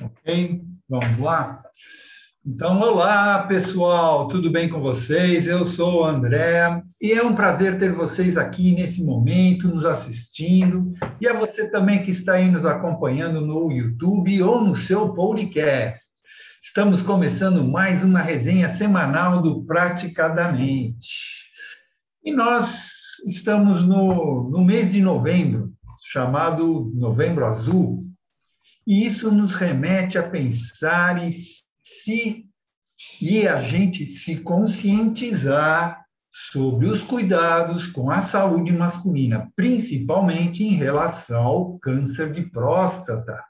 Ok, vamos lá. Então, olá pessoal, tudo bem com vocês? Eu sou o André e é um prazer ter vocês aqui nesse momento, nos assistindo, e a você também que está aí nos acompanhando no YouTube ou no seu podcast. Estamos começando mais uma resenha semanal do Praticadamente. E nós estamos no, no mês de novembro, chamado Novembro Azul, e isso nos remete a pensar e se e a gente se conscientizar sobre os cuidados com a saúde masculina, principalmente em relação ao câncer de próstata,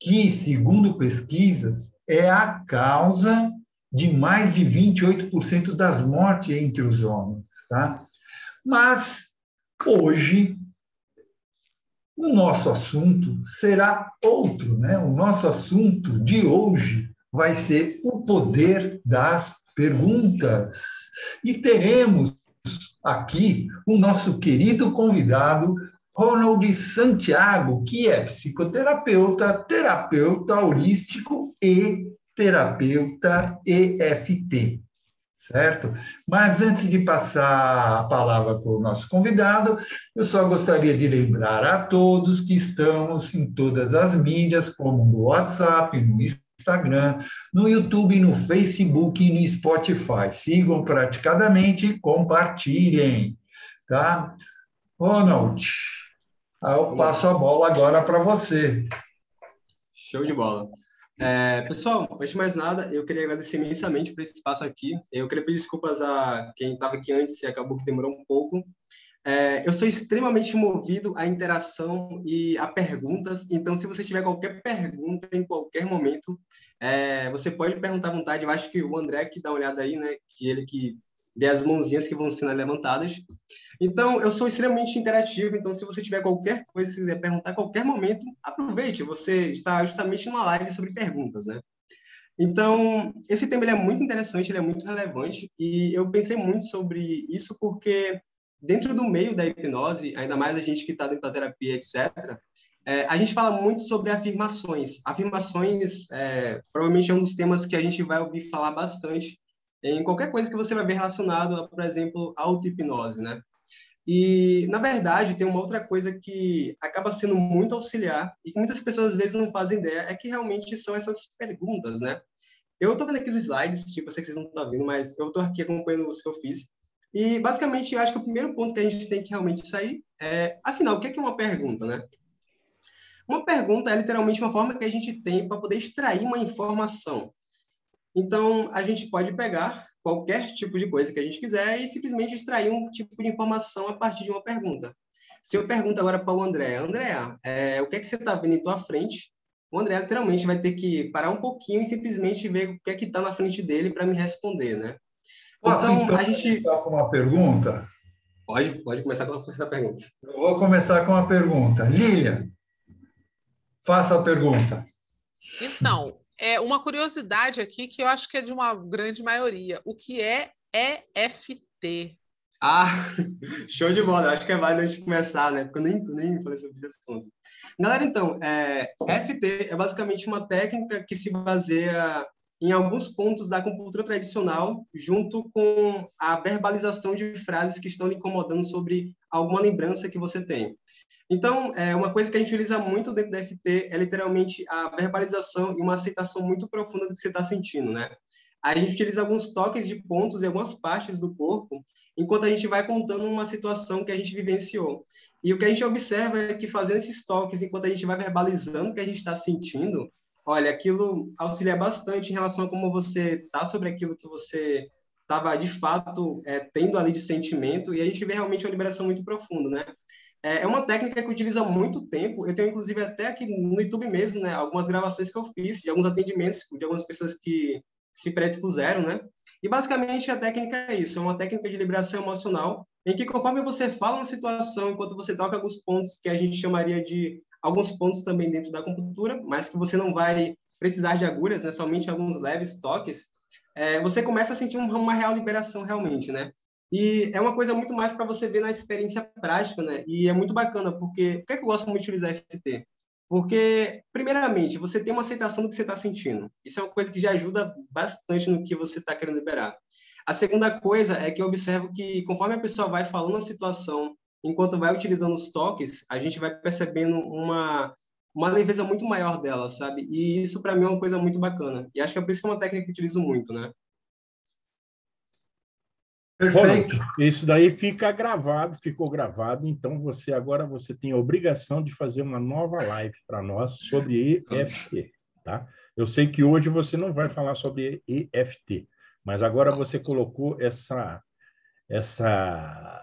que, segundo pesquisas, é a causa de mais de 28% das mortes entre os homens, tá? Mas hoje o nosso assunto será outro, né? O nosso assunto de hoje vai ser o poder das perguntas. E teremos aqui o nosso querido convidado, Ronald Santiago, que é psicoterapeuta, terapeuta holístico e terapeuta EFT certo? Mas antes de passar a palavra para o nosso convidado, eu só gostaria de lembrar a todos que estamos em todas as mídias, como no WhatsApp, no Instagram, no YouTube, no Facebook e no Spotify. Sigam praticadamente e compartilhem, tá? Ronald, eu passo a bola agora para você. Show de bola. É, pessoal, antes de mais nada, eu queria agradecer imensamente por esse espaço aqui. Eu queria pedir desculpas a quem estava aqui antes e acabou que demorou um pouco. É, eu sou extremamente movido à interação e a perguntas, então se você tiver qualquer pergunta em qualquer momento, é, você pode perguntar à vontade. Eu acho que o André que dá uma olhada aí, né, que ele que vê as mãozinhas que vão sendo levantadas. Então, eu sou extremamente interativo, então se você tiver qualquer coisa, se quiser perguntar a qualquer momento, aproveite, você está justamente numa live sobre perguntas, né? Então, esse tema é muito interessante, ele é muito relevante, e eu pensei muito sobre isso porque dentro do meio da hipnose, ainda mais a gente que está dentro da terapia, etc., é, a gente fala muito sobre afirmações. Afirmações, é, provavelmente é um dos temas que a gente vai ouvir falar bastante em qualquer coisa que você vai ver relacionado, por exemplo, auto-hipnose, né? E, na verdade, tem uma outra coisa que acaba sendo muito auxiliar e que muitas pessoas às vezes não fazem ideia, é que realmente são essas perguntas, né? Eu estou vendo aqui os slides, tipo, eu sei que vocês não estão vendo, mas eu estou aqui acompanhando os que eu fiz. E, basicamente, eu acho que o primeiro ponto que a gente tem que realmente sair é, afinal, o que é, é uma pergunta, né? Uma pergunta é literalmente uma forma que a gente tem para poder extrair uma informação. Então, a gente pode pegar qualquer tipo de coisa que a gente quiser e simplesmente extrair um tipo de informação a partir de uma pergunta. Se eu pergunto agora para o André, André, é, o que é que você está vendo em tua frente? O André literalmente vai ter que parar um pouquinho e simplesmente ver o que é que está na frente dele para me responder, né? Posso então, então a gente com uma pergunta? Pode, pode começar com essa pergunta. Eu vou começar com uma pergunta. Lilian, faça a pergunta. Então, é uma curiosidade aqui que eu acho que é de uma grande maioria. O que é EFT? Ah, show de bola. Acho que é válido a gente começar, né? Porque eu nem, nem falei sobre esse assunto. Galera, então, é, FT é basicamente uma técnica que se baseia em alguns pontos da acupuntura tradicional, junto com a verbalização de frases que estão lhe incomodando sobre alguma lembrança que você tem. Então, é, uma coisa que a gente utiliza muito dentro da FT é literalmente a verbalização e uma aceitação muito profunda do que você está sentindo, né? A gente utiliza alguns toques de pontos em algumas partes do corpo, enquanto a gente vai contando uma situação que a gente vivenciou. E o que a gente observa é que fazendo esses toques, enquanto a gente vai verbalizando o que a gente está sentindo, olha, aquilo auxilia bastante em relação a como você está sobre aquilo que você estava de fato é, tendo ali de sentimento, e a gente vê realmente uma liberação muito profunda, né? É, é uma técnica que utiliza muito tempo. Eu tenho, inclusive, até aqui no YouTube mesmo, né, algumas gravações que eu fiz, de alguns atendimentos de algumas pessoas que se predispuseram, né? E, basicamente, a técnica é isso. É uma técnica de liberação emocional, em que, conforme você fala uma situação, enquanto você toca alguns pontos que a gente chamaria de alguns pontos também dentro da acupuntura, mas que você não vai precisar de agulhas, né? Somente alguns leves toques, é, você começa a sentir uma real liberação realmente, né? E é uma coisa muito mais para você ver na experiência prática, né? E é muito bacana, porque por que, é que eu gosto muito de utilizar FT? Porque, primeiramente, você tem uma aceitação do que você está sentindo. Isso é uma coisa que já ajuda bastante no que você está querendo liberar. A segunda coisa é que eu observo que, conforme a pessoa vai falando a situação, enquanto vai utilizando os toques, a gente vai percebendo uma, uma leveza muito maior dela, sabe? E isso, para mim, é uma coisa muito bacana. E acho que é por isso que é uma técnica que eu utilizo muito, né? Perfeito. Bom, isso daí fica gravado, ficou gravado, então você agora você tem a obrigação de fazer uma nova live para nós sobre EFT, tá? Eu sei que hoje você não vai falar sobre EFT, mas agora você colocou essa essa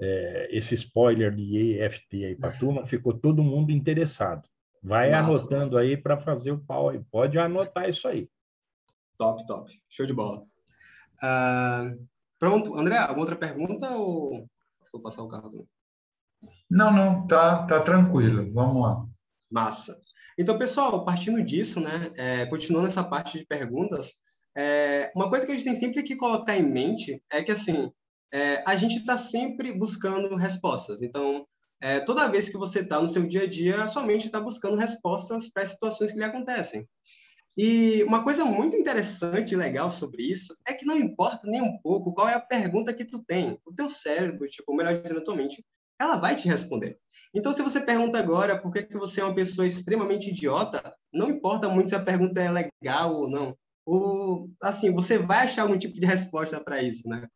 é, esse spoiler de EFT aí para a turma, ficou todo mundo interessado. Vai Nossa, anotando aí para fazer o pau aí. Pode anotar isso aí. Top, top. Show de bola. Uh, Pronto, André, alguma outra pergunta ou vou passar o carro também? Não, não, tá, tá tranquilo. Vamos lá. Massa. Então, pessoal, partindo disso, né, é, continuando essa parte de perguntas, é, uma coisa que a gente tem sempre que colocar em mente é que, assim, é, a gente está sempre buscando respostas. Então, é, toda vez que você está no seu dia a dia, sua mente está buscando respostas para as situações que lhe acontecem. E uma coisa muito interessante e legal sobre isso é que não importa nem um pouco qual é a pergunta que tu tem. O teu cérebro, tipo, melhor dizendo, a tua mente, ela vai te responder. Então, se você pergunta agora por que, que você é uma pessoa extremamente idiota, não importa muito se a pergunta é legal ou não. Ou, assim, você vai achar algum tipo de resposta para isso, né?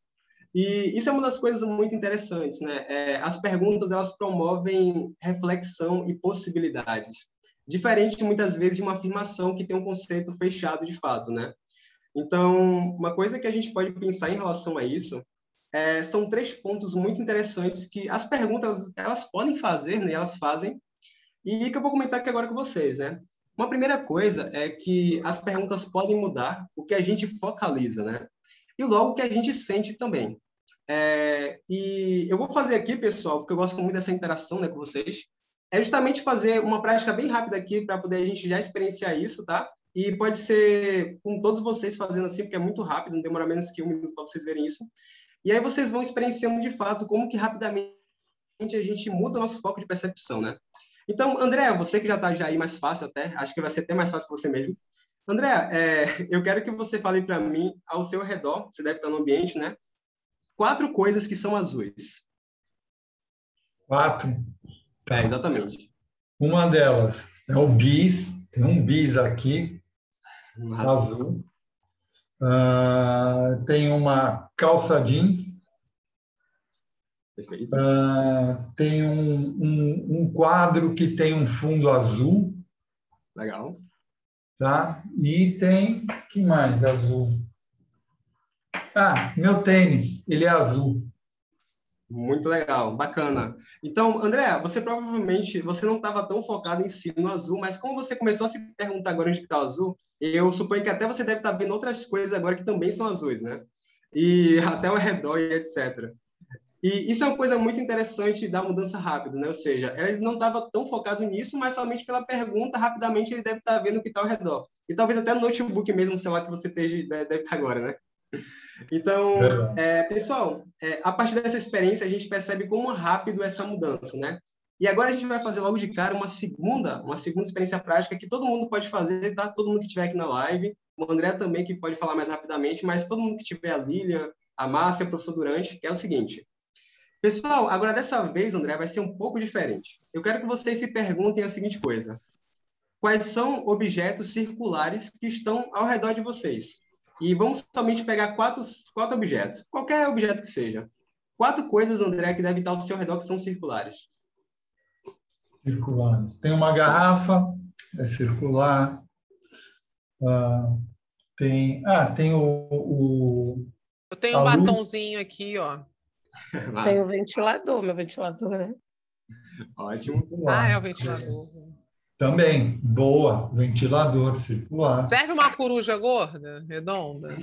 E isso é uma das coisas muito interessantes, né? É, as perguntas, elas promovem reflexão e possibilidades diferente muitas vezes de uma afirmação que tem um conceito fechado de fato, né? Então, uma coisa que a gente pode pensar em relação a isso é, são três pontos muito interessantes que as perguntas elas podem fazer, né? Elas fazem e que eu vou comentar aqui agora com vocês, né? Uma primeira coisa é que as perguntas podem mudar o que a gente focaliza, né? E logo o que a gente sente também. É, e eu vou fazer aqui, pessoal, porque eu gosto muito dessa interação né, com vocês é justamente fazer uma prática bem rápida aqui para poder a gente já experienciar isso, tá? E pode ser com todos vocês fazendo assim, porque é muito rápido, não demora menos que um minuto para vocês verem isso. E aí vocês vão experienciando de fato como que rapidamente a gente muda o nosso foco de percepção, né? Então, André, você que já está já aí mais fácil até, acho que vai ser até mais fácil você mesmo. André, é, eu quero que você fale para mim, ao seu redor, você deve estar no ambiente, né? Quatro coisas que são azuis. Quatro. É, exatamente. Uma delas é o bis, tem um bis aqui, Nossa. azul. Uh, tem uma calça jeans. Perfeito. Uh, tem um, um, um, quadro que tem um fundo azul. Legal. Tá? E tem. que mais azul? Ah, meu tênis, ele é azul. Muito legal, bacana. Então, André, você provavelmente você não estava tão focado em si no azul, mas como você começou a se perguntar agora onde está o azul, eu suponho que até você deve estar tá vendo outras coisas agora que também são azuis, né? E até ao redor e etc. E isso é uma coisa muito interessante da mudança rápida, né? Ou seja, ele não estava tão focado nisso, mas somente pela pergunta, rapidamente ele deve estar tá vendo o que está ao redor. E talvez até no notebook mesmo, sei lá, que você esteja, deve estar tá agora, né? Então, é, pessoal, é, a partir dessa experiência, a gente percebe como rápido é essa mudança, né? E agora a gente vai fazer logo de cara uma segunda, uma segunda experiência prática que todo mundo pode fazer, tá? Todo mundo que estiver aqui na live, o André também que pode falar mais rapidamente, mas todo mundo que tiver a Lilian, a Márcia, o professor Durante, é o seguinte. Pessoal, agora dessa vez, André, vai ser um pouco diferente. Eu quero que vocês se perguntem a seguinte coisa: Quais são objetos circulares que estão ao redor de vocês? E vamos somente pegar quatro, quatro objetos, qualquer objeto que seja. Quatro coisas, André, que devem estar ao seu redor que são circulares. Circulares. Tem uma garrafa, é circular. Uh, tem, ah, tem o, o Eu tenho um batonzinho aqui, ó. Tem o ventilador, meu ventilador, né? Ótimo. Ah, é o ventilador. Também, boa, ventilador circular. Serve uma coruja gorda, redonda?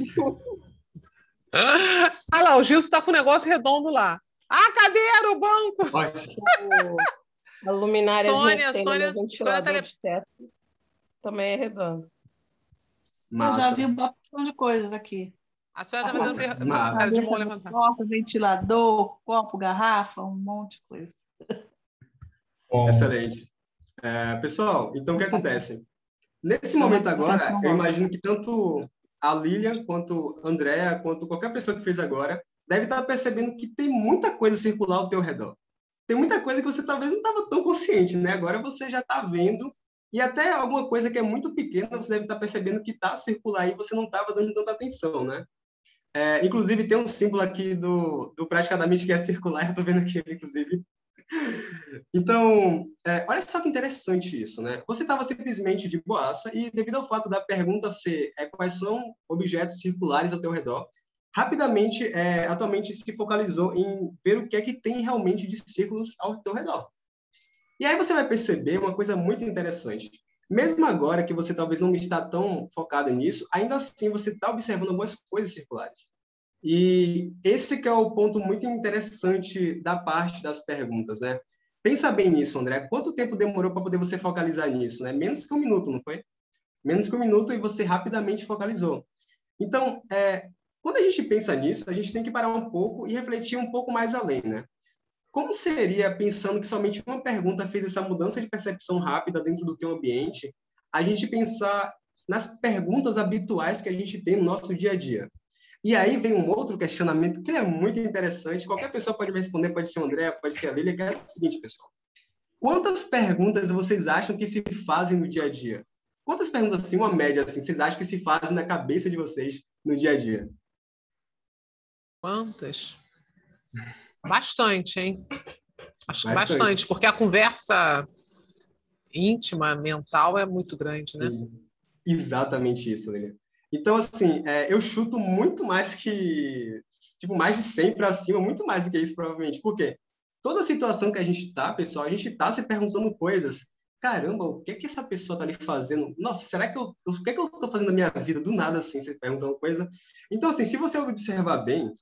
ah lá, o Gilson está com o negócio redondo lá. Ah, cadeira, o banco! a luminária Sônia, Sônia, ventilador Sônia de teto também é redondo. Mas... Eu já vi um bastante de coisas aqui. A senhora está fazendo pergunta de mão levantada. Porta, ventilador, copo, garrafa, um monte de coisa. Bom. Excelente. É, pessoal, então o que acontece? Nesse momento agora, eu imagino que tanto a Lilian, quanto a Andrea, quanto qualquer pessoa que fez agora, deve estar percebendo que tem muita coisa circular ao teu redor. Tem muita coisa que você talvez não estava tão consciente, né? Agora você já está vendo e até alguma coisa que é muito pequena você deve estar percebendo que está circular e você não estava dando tanta atenção, né? É, inclusive tem um símbolo aqui do, do praticamente que é circular, eu estou vendo aqui, inclusive, então, é, olha só que interessante isso, né? Você estava simplesmente de boaça e, devido ao fato da pergunta ser é, quais são objetos circulares ao teu redor, rapidamente, é, atualmente se focalizou em ver o que é que tem realmente de círculos ao teu redor. E aí você vai perceber uma coisa muito interessante. Mesmo agora que você talvez não está tão focado nisso, ainda assim você está observando algumas coisas circulares. E esse que é o ponto muito interessante da parte das perguntas, né? Pensa bem nisso, André. Quanto tempo demorou para poder você focalizar nisso, né? Menos que um minuto, não foi? Menos que um minuto e você rapidamente focalizou. Então, é, quando a gente pensa nisso, a gente tem que parar um pouco e refletir um pouco mais além, né? Como seria, pensando que somente uma pergunta fez essa mudança de percepção rápida dentro do teu ambiente, a gente pensar nas perguntas habituais que a gente tem no nosso dia a dia? E aí vem um outro questionamento que é muito interessante. Qualquer pessoa pode me responder, pode ser o André, pode ser a Lília, que é o seguinte, pessoal. Quantas perguntas vocês acham que se fazem no dia a dia? Quantas perguntas, assim, uma média, assim, vocês acham que se fazem na cabeça de vocês no dia a dia? Quantas? Bastante, hein? Acho que bastante. bastante, porque a conversa íntima, mental, é muito grande, né? Exatamente isso, Lília. Então, assim, é, eu chuto muito mais que, tipo, mais de 100 para cima, muito mais do que isso, provavelmente. Por quê? Toda situação que a gente está, pessoal, a gente está se perguntando coisas. Caramba, o que é que essa pessoa está ali fazendo? Nossa, será que eu, o que é que eu estou fazendo na minha vida? Do nada, assim, você perguntando coisa. Então, assim, se você observar bem,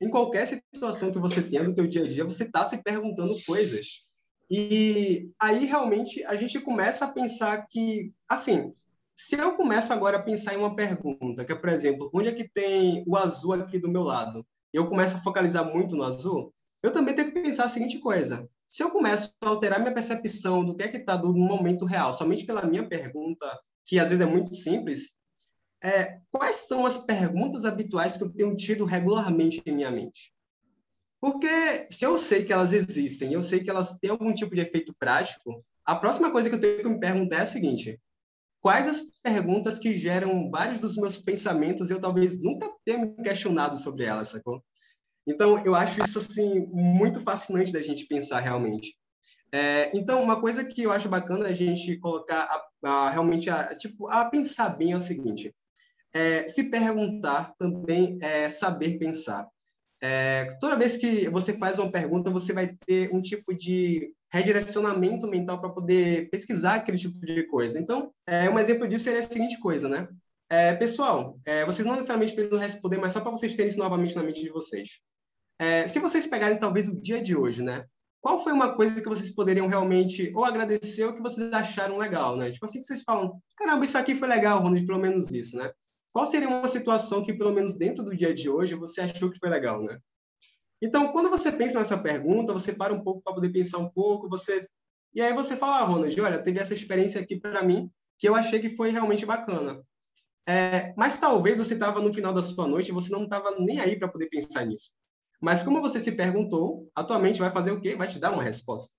em qualquer situação que você tenha no teu dia a dia, você está se perguntando coisas. E aí, realmente, a gente começa a pensar que, assim, se eu começo agora a pensar em uma pergunta, que é, por exemplo, onde é que tem o azul aqui do meu lado? E eu começo a focalizar muito no azul, eu também tenho que pensar a seguinte coisa. Se eu começo a alterar minha percepção do que é que está no momento real, somente pela minha pergunta, que às vezes é muito simples, é, quais são as perguntas habituais que eu tenho tido regularmente em minha mente? Porque se eu sei que elas existem, eu sei que elas têm algum tipo de efeito prático, a próxima coisa que eu tenho que me perguntar é a seguinte: quais as perguntas que geram vários dos meus pensamentos e eu talvez nunca tenha me questionado sobre elas, sacou? Então, eu acho isso, assim, muito fascinante da gente pensar realmente. É, então, uma coisa que eu acho bacana a gente colocar, a, a, realmente, a, tipo, a pensar bem é o seguinte, é, se perguntar também é saber pensar. É, toda vez que você faz uma pergunta, você vai ter um tipo de redirecionamento mental para poder pesquisar aquele tipo de coisa. Então, é, um exemplo disso seria a seguinte coisa, né? É, pessoal, é, vocês não necessariamente precisam responder, mas só para vocês terem isso novamente na mente de vocês. É, se vocês pegarem talvez o dia de hoje, né? Qual foi uma coisa que vocês poderiam realmente ou agradecer ou que vocês acharam legal, né? Tipo assim que vocês falam, caramba, isso aqui foi legal, Ronald, pelo menos isso, né? Qual seria uma situação que, pelo menos dentro do dia de hoje, você achou que foi legal, né? Então, quando você pensa nessa pergunta, você para um pouco para poder pensar um pouco, você e aí você fala, ah, Ronald, olha, teve essa experiência aqui para mim que eu achei que foi realmente bacana. É, mas talvez você estava no final da sua noite e você não estava nem aí para poder pensar nisso. Mas como você se perguntou, atualmente vai fazer o quê? Vai te dar uma resposta.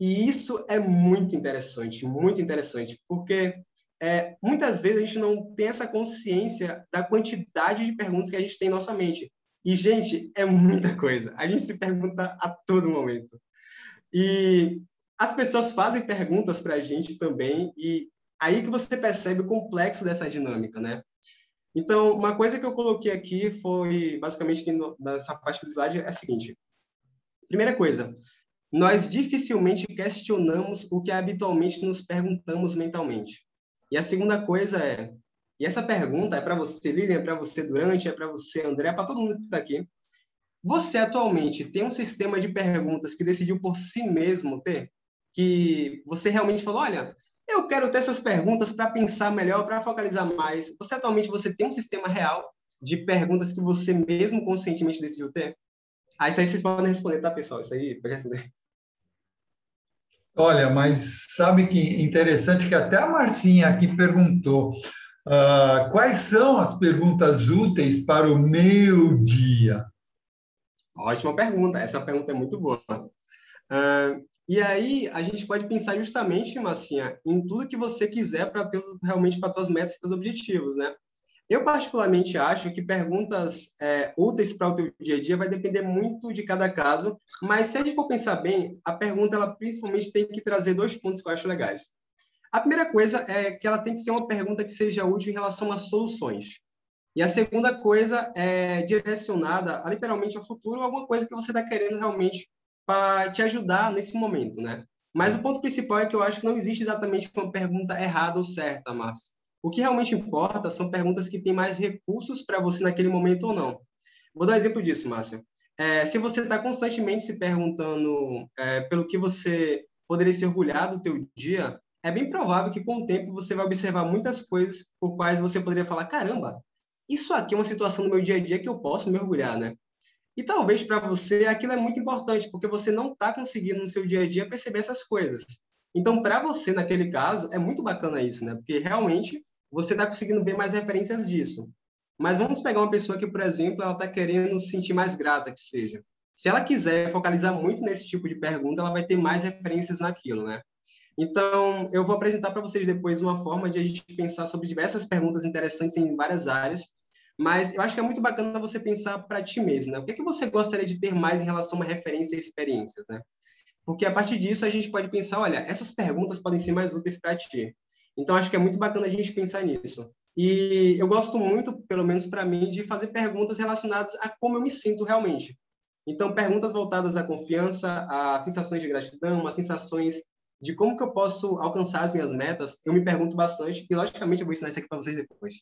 E isso é muito interessante, muito interessante, porque é, muitas vezes a gente não tem essa consciência da quantidade de perguntas que a gente tem em nossa mente. E, gente, é muita coisa. A gente se pergunta a todo momento. E as pessoas fazem perguntas para a gente também, e aí que você percebe o complexo dessa dinâmica, né? Então, uma coisa que eu coloquei aqui foi, basicamente, no, nessa parte do slide é a seguinte. Primeira coisa, nós dificilmente questionamos o que habitualmente nos perguntamos mentalmente. E a segunda coisa é, e essa pergunta é para você, Lilian, é para você, Durante, é para você, André, é para todo mundo que está aqui. Você atualmente tem um sistema de perguntas que decidiu por si mesmo ter? Que você realmente falou, olha, eu quero ter essas perguntas para pensar melhor, para focalizar mais. Você atualmente você tem um sistema real de perguntas que você mesmo conscientemente decidiu ter? Ah, isso aí vocês podem responder, tá, pessoal? Isso aí pode responder. Olha, mas sabe que interessante que até a Marcinha aqui perguntou uh, quais são as perguntas úteis para o meu dia? Ótima pergunta, essa pergunta é muito boa. Uh, e aí a gente pode pensar justamente, Marcinha, em tudo que você quiser para ter realmente para suas metas e seus objetivos, né? Eu, particularmente, acho que perguntas é, úteis para o teu dia a dia vai depender muito de cada caso, mas se a gente for pensar bem, a pergunta, ela principalmente tem que trazer dois pontos que eu acho legais. A primeira coisa é que ela tem que ser uma pergunta que seja útil em relação a soluções. E a segunda coisa é direcionada a, literalmente ao futuro, alguma coisa que você está querendo realmente para te ajudar nesse momento, né? Mas o ponto principal é que eu acho que não existe exatamente uma pergunta errada ou certa, Márcia. O que realmente importa são perguntas que têm mais recursos para você naquele momento ou não. Vou dar um exemplo disso, Márcia. É, se você está constantemente se perguntando é, pelo que você poderia se orgulhar do teu dia, é bem provável que com o tempo você vai observar muitas coisas por quais você poderia falar, caramba, isso aqui é uma situação do meu dia a dia que eu posso me orgulhar, né? E talvez para você aquilo é muito importante, porque você não está conseguindo no seu dia a dia perceber essas coisas. Então, para você, naquele caso, é muito bacana isso, né? Porque realmente você está conseguindo ver mais referências disso. Mas vamos pegar uma pessoa que, por exemplo, ela está querendo se sentir mais grata que seja. Se ela quiser focalizar muito nesse tipo de pergunta, ela vai ter mais referências naquilo, né? Então, eu vou apresentar para vocês depois uma forma de a gente pensar sobre diversas perguntas interessantes em várias áreas, mas eu acho que é muito bacana você pensar para ti mesmo, né? O que, é que você gostaria de ter mais em relação a uma referência e experiências, né? Porque a partir disso a gente pode pensar, olha, essas perguntas podem ser mais úteis para ti. Então, acho que é muito bacana a gente pensar nisso. E eu gosto muito, pelo menos para mim, de fazer perguntas relacionadas a como eu me sinto realmente. Então, perguntas voltadas à confiança, a sensações de gratidão, a sensações de como que eu posso alcançar as minhas metas, eu me pergunto bastante e, logicamente, eu vou ensinar isso aqui para vocês depois.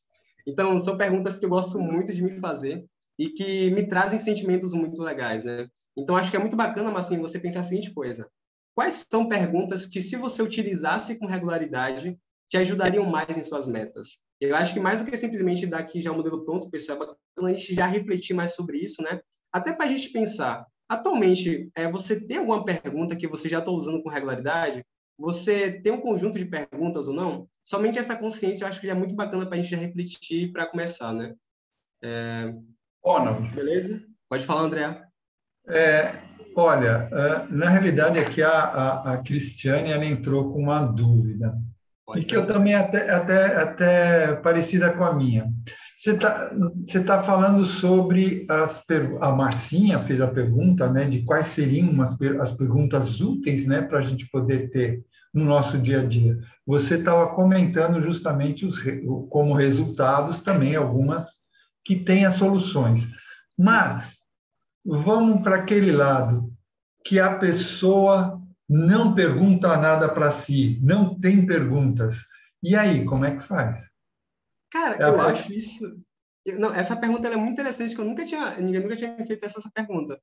Então, são perguntas que eu gosto muito de me fazer e que me trazem sentimentos muito legais, né? Então, acho que é muito bacana, mas assim, você pensar a seguinte coisa. Quais são perguntas que, se você utilizasse com regularidade, te ajudariam mais em suas metas. Eu acho que mais do que simplesmente dar aqui já o um modelo pronto, pessoal, é bacana a gente já refletir mais sobre isso, né? Até para a gente pensar, atualmente, é, você tem alguma pergunta que você já está usando com regularidade? Você tem um conjunto de perguntas ou não? Somente essa consciência eu acho que já é muito bacana para a gente já refletir para começar, né? É... Beleza? Pode falar, André. É, olha, é, na realidade aqui a, a, a Cristiane ela entrou com uma dúvida. Pode e que eu também até, até, até parecida com a minha. Você está você tá falando sobre as a Marcinha fez a pergunta, né, de quais seriam as, as perguntas úteis, né, para a gente poder ter no nosso dia a dia. Você estava comentando justamente os como resultados também algumas que têm as soluções. Mas vamos para aquele lado que a pessoa não pergunta nada para si, não tem perguntas. E aí, como é que faz? Cara, é eu acho isso. Não, essa pergunta é muito interessante, que eu nunca tinha, ninguém nunca tinha me feito essa, essa pergunta.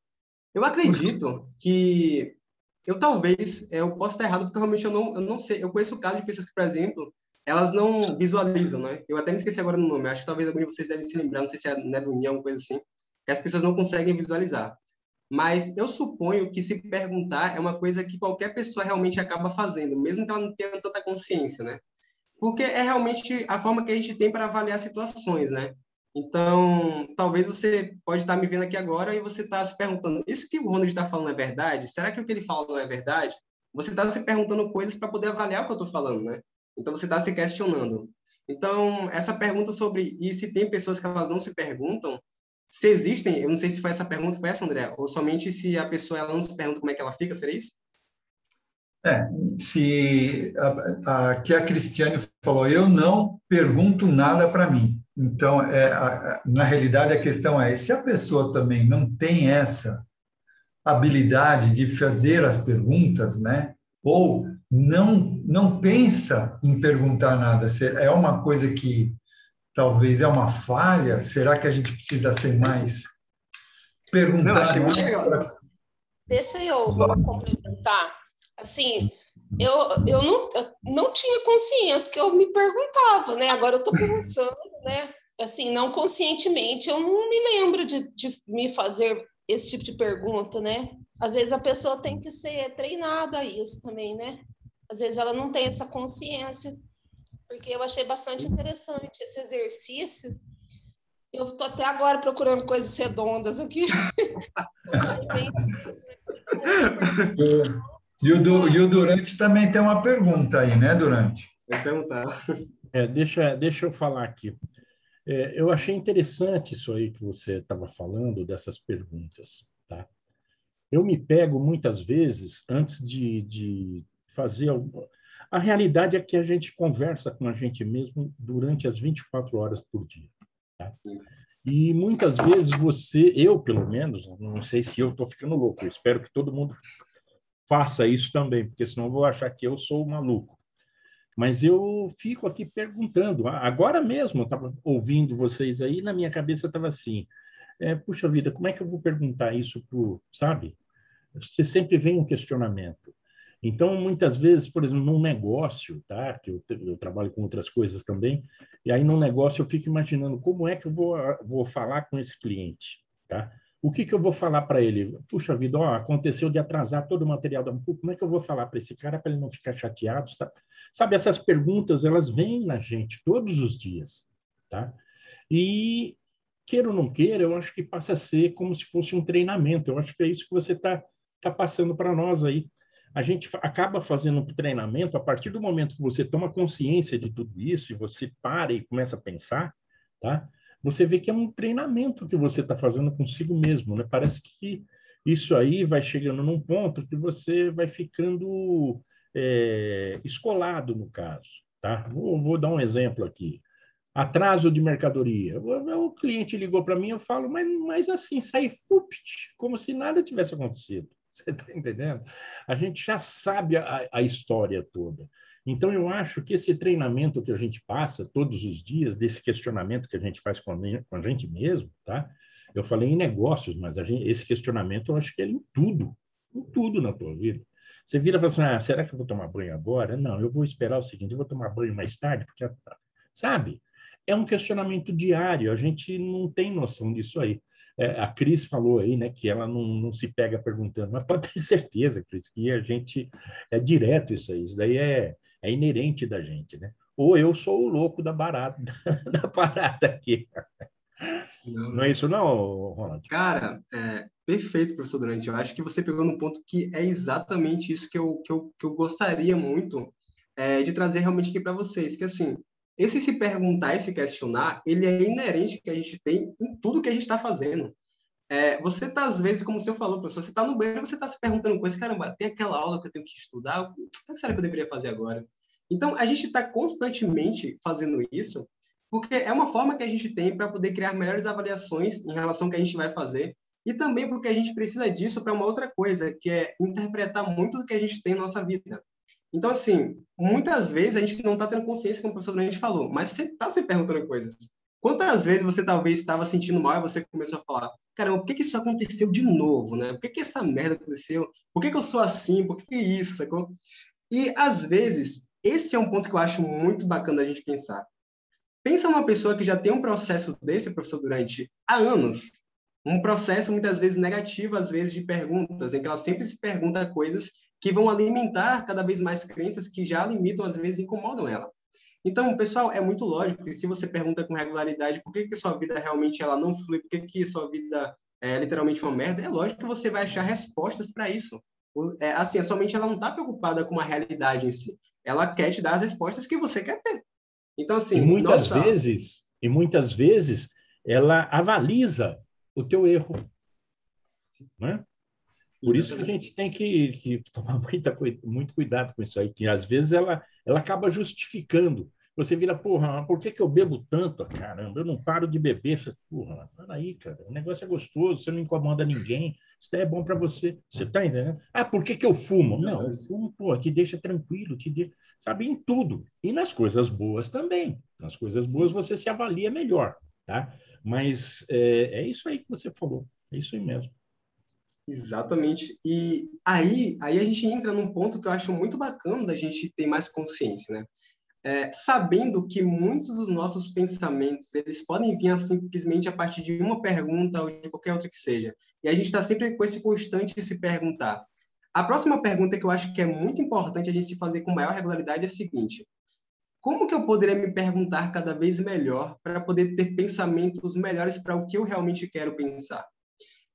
Eu acredito que eu talvez, é, eu posso estar errado, porque realmente eu não, eu não sei. Eu conheço o caso de pessoas que, por exemplo, elas não visualizam, né? Eu até me esqueci agora do nome, acho que talvez algum de vocês deve se lembrar, não sei se é né, do União, coisa assim, que as pessoas não conseguem visualizar. Mas eu suponho que se perguntar é uma coisa que qualquer pessoa realmente acaba fazendo, mesmo que ela não tenha tanta consciência, né? Porque é realmente a forma que a gente tem para avaliar situações, né? Então, talvez você pode estar me vendo aqui agora e você está se perguntando, isso que o Ronald está falando é verdade? Será que o que ele fala não é verdade? Você está se perguntando coisas para poder avaliar o que eu estou falando, né? Então, você está se questionando. Então, essa pergunta sobre e se tem pessoas que elas não se perguntam, se existem, eu não sei se foi essa pergunta, foi essa, André, ou somente se a pessoa ela não se pergunta como é que ela fica, seria isso? É, se a, a, que a Cristiane falou, eu não pergunto nada para mim. Então, é, a, na realidade, a questão é, se a pessoa também não tem essa habilidade de fazer as perguntas, né? Ou não não pensa em perguntar nada, é uma coisa que talvez é uma falha? Será que a gente precisa ser mais perguntar Não, mais? Pra... Deixa eu complementar. Assim, eu, eu, não, eu não tinha consciência que eu me perguntava, né? Agora eu estou pensando, né? assim, não conscientemente, eu não me lembro de, de me fazer esse tipo de pergunta, né? Às vezes a pessoa tem que ser treinada a isso também, né? Às vezes ela não tem essa consciência, porque eu achei bastante interessante esse exercício. Eu estou até agora procurando coisas redondas aqui. e, o, e o Durante também tem uma pergunta aí, né, Durante? Vou perguntar. É, deixa, deixa eu falar aqui. É, eu achei interessante isso aí que você estava falando, dessas perguntas. Tá? Eu me pego muitas vezes, antes de, de fazer. A realidade é que a gente conversa com a gente mesmo durante as 24 horas por dia. Tá? E muitas vezes você, eu pelo menos, não sei se eu estou ficando louco, espero que todo mundo faça isso também, porque senão vou achar que eu sou maluco. Mas eu fico aqui perguntando. Agora mesmo, eu estava ouvindo vocês aí, na minha cabeça estava assim: é, puxa vida, como é que eu vou perguntar isso para sabe? Você sempre vem um questionamento. Então, muitas vezes, por exemplo, num negócio, tá? Que eu, eu, trabalho com outras coisas também, e aí num negócio eu fico imaginando como é que eu vou, vou falar com esse cliente, tá? O que, que eu vou falar para ele? Puxa vida, ó, aconteceu de atrasar todo o material da como é que eu vou falar para esse cara para ele não ficar chateado? Sabe? sabe, essas perguntas, elas vêm na gente todos os dias, tá? E, queira ou não queira, eu acho que passa a ser como se fosse um treinamento. Eu acho que é isso que você está tá passando para nós aí. A gente acaba fazendo um treinamento a partir do momento que você toma consciência de tudo isso e você para e começa a pensar, tá? Você vê que é um treinamento que você está fazendo consigo mesmo, né? Parece que isso aí vai chegando num ponto que você vai ficando é, escolado no caso, tá? Vou, vou, dar um exemplo aqui. Atraso de mercadoria. O, o cliente ligou para mim, eu falo, mas, mas assim, sai fupt, como se nada tivesse acontecido. Você está entendendo? A gente já sabe a, a história toda. Então, eu acho que esse treinamento que a gente passa todos os dias, desse questionamento que a gente faz com a, gente mesmo, tá? Eu falei em negócios, mas gente, esse questionamento eu acho que é em tudo, em tudo na tua vida. Você vira e fala assim, ah, será que eu vou tomar banho agora? Não, eu vou esperar o seguinte, eu vou tomar banho mais tarde, porque, sabe? É um questionamento diário, a gente não tem noção disso aí. É, a Cris falou aí, né, que ela não, não se pega perguntando, mas pode ter certeza, Cris, que a gente é direto isso aí. Isso daí é, é inerente da gente, né? Ou eu sou o louco da barata, da parada aqui. Não, não é isso não, Ronald? Cara, é, perfeito, professor Durante. Eu acho que você pegou num ponto que é exatamente isso que eu, que eu, que eu gostaria muito é, de trazer realmente aqui para vocês. Que, assim, esse se perguntar e se questionar, ele é inerente que a gente tem em tudo que a gente está fazendo. É, você está, às vezes, como o senhor falou, professor, você está no banheiro, você está se perguntando coisas, caramba, tem aquela aula que eu tenho que estudar, o que será que eu deveria fazer agora? Então, a gente está constantemente fazendo isso, porque é uma forma que a gente tem para poder criar melhores avaliações em relação ao que a gente vai fazer, e também porque a gente precisa disso para uma outra coisa, que é interpretar muito do que a gente tem na nossa vida. Então, assim, muitas vezes a gente não está tendo consciência, como o professor gente falou, mas você está se perguntando coisas. Quantas vezes você talvez estava sentindo mal e você começou a falar, caramba, por que, que isso aconteceu de novo, né? Por que, que essa merda aconteceu? Por que, que eu sou assim? Por que, que isso? E, às vezes, esse é um ponto que eu acho muito bacana a gente pensar. Pensa numa pessoa que já tem um processo desse, professor, durante há anos. Um processo, muitas vezes, negativo, às vezes, de perguntas, em que ela sempre se pergunta coisas que vão alimentar cada vez mais crenças que já limitam, às vezes, incomodam ela. Então, pessoal, é muito lógico que se você pergunta com regularidade por que, que sua vida realmente ela não flui, por que, que sua vida é literalmente uma merda, é lógico que você vai achar respostas para isso. É, assim, somente ela não está preocupada com a realidade em si ela quer te dar as respostas que você quer ter. Então, assim, e muitas nossa... vezes, e muitas vezes ela avaliza o teu erro, né? Por isso que a gente tem que, que tomar muita, muito cuidado com isso aí, que às vezes ela, ela acaba justificando. Você vira, porra, por que, que eu bebo tanto? Caramba, eu não paro de beber. Você, porra, peraí, cara, o negócio é gostoso, você não incomoda ninguém, isso daí é bom para você. Você tá entendendo? Ah, por que, que eu fumo? Não, eu fumo, pô, te deixa tranquilo, te deixa, sabe, em tudo. E nas coisas boas também. Nas coisas boas você se avalia melhor, tá? Mas é, é isso aí que você falou, é isso aí mesmo. Exatamente. E aí, aí a gente entra num ponto que eu acho muito bacana da gente ter mais consciência, né? É, sabendo que muitos dos nossos pensamentos eles podem vir simplesmente a partir de uma pergunta ou de qualquer outra que seja. E a gente está sempre com esse constante se perguntar. A próxima pergunta que eu acho que é muito importante a gente se fazer com maior regularidade é a seguinte: como que eu poderia me perguntar cada vez melhor para poder ter pensamentos melhores para o que eu realmente quero pensar?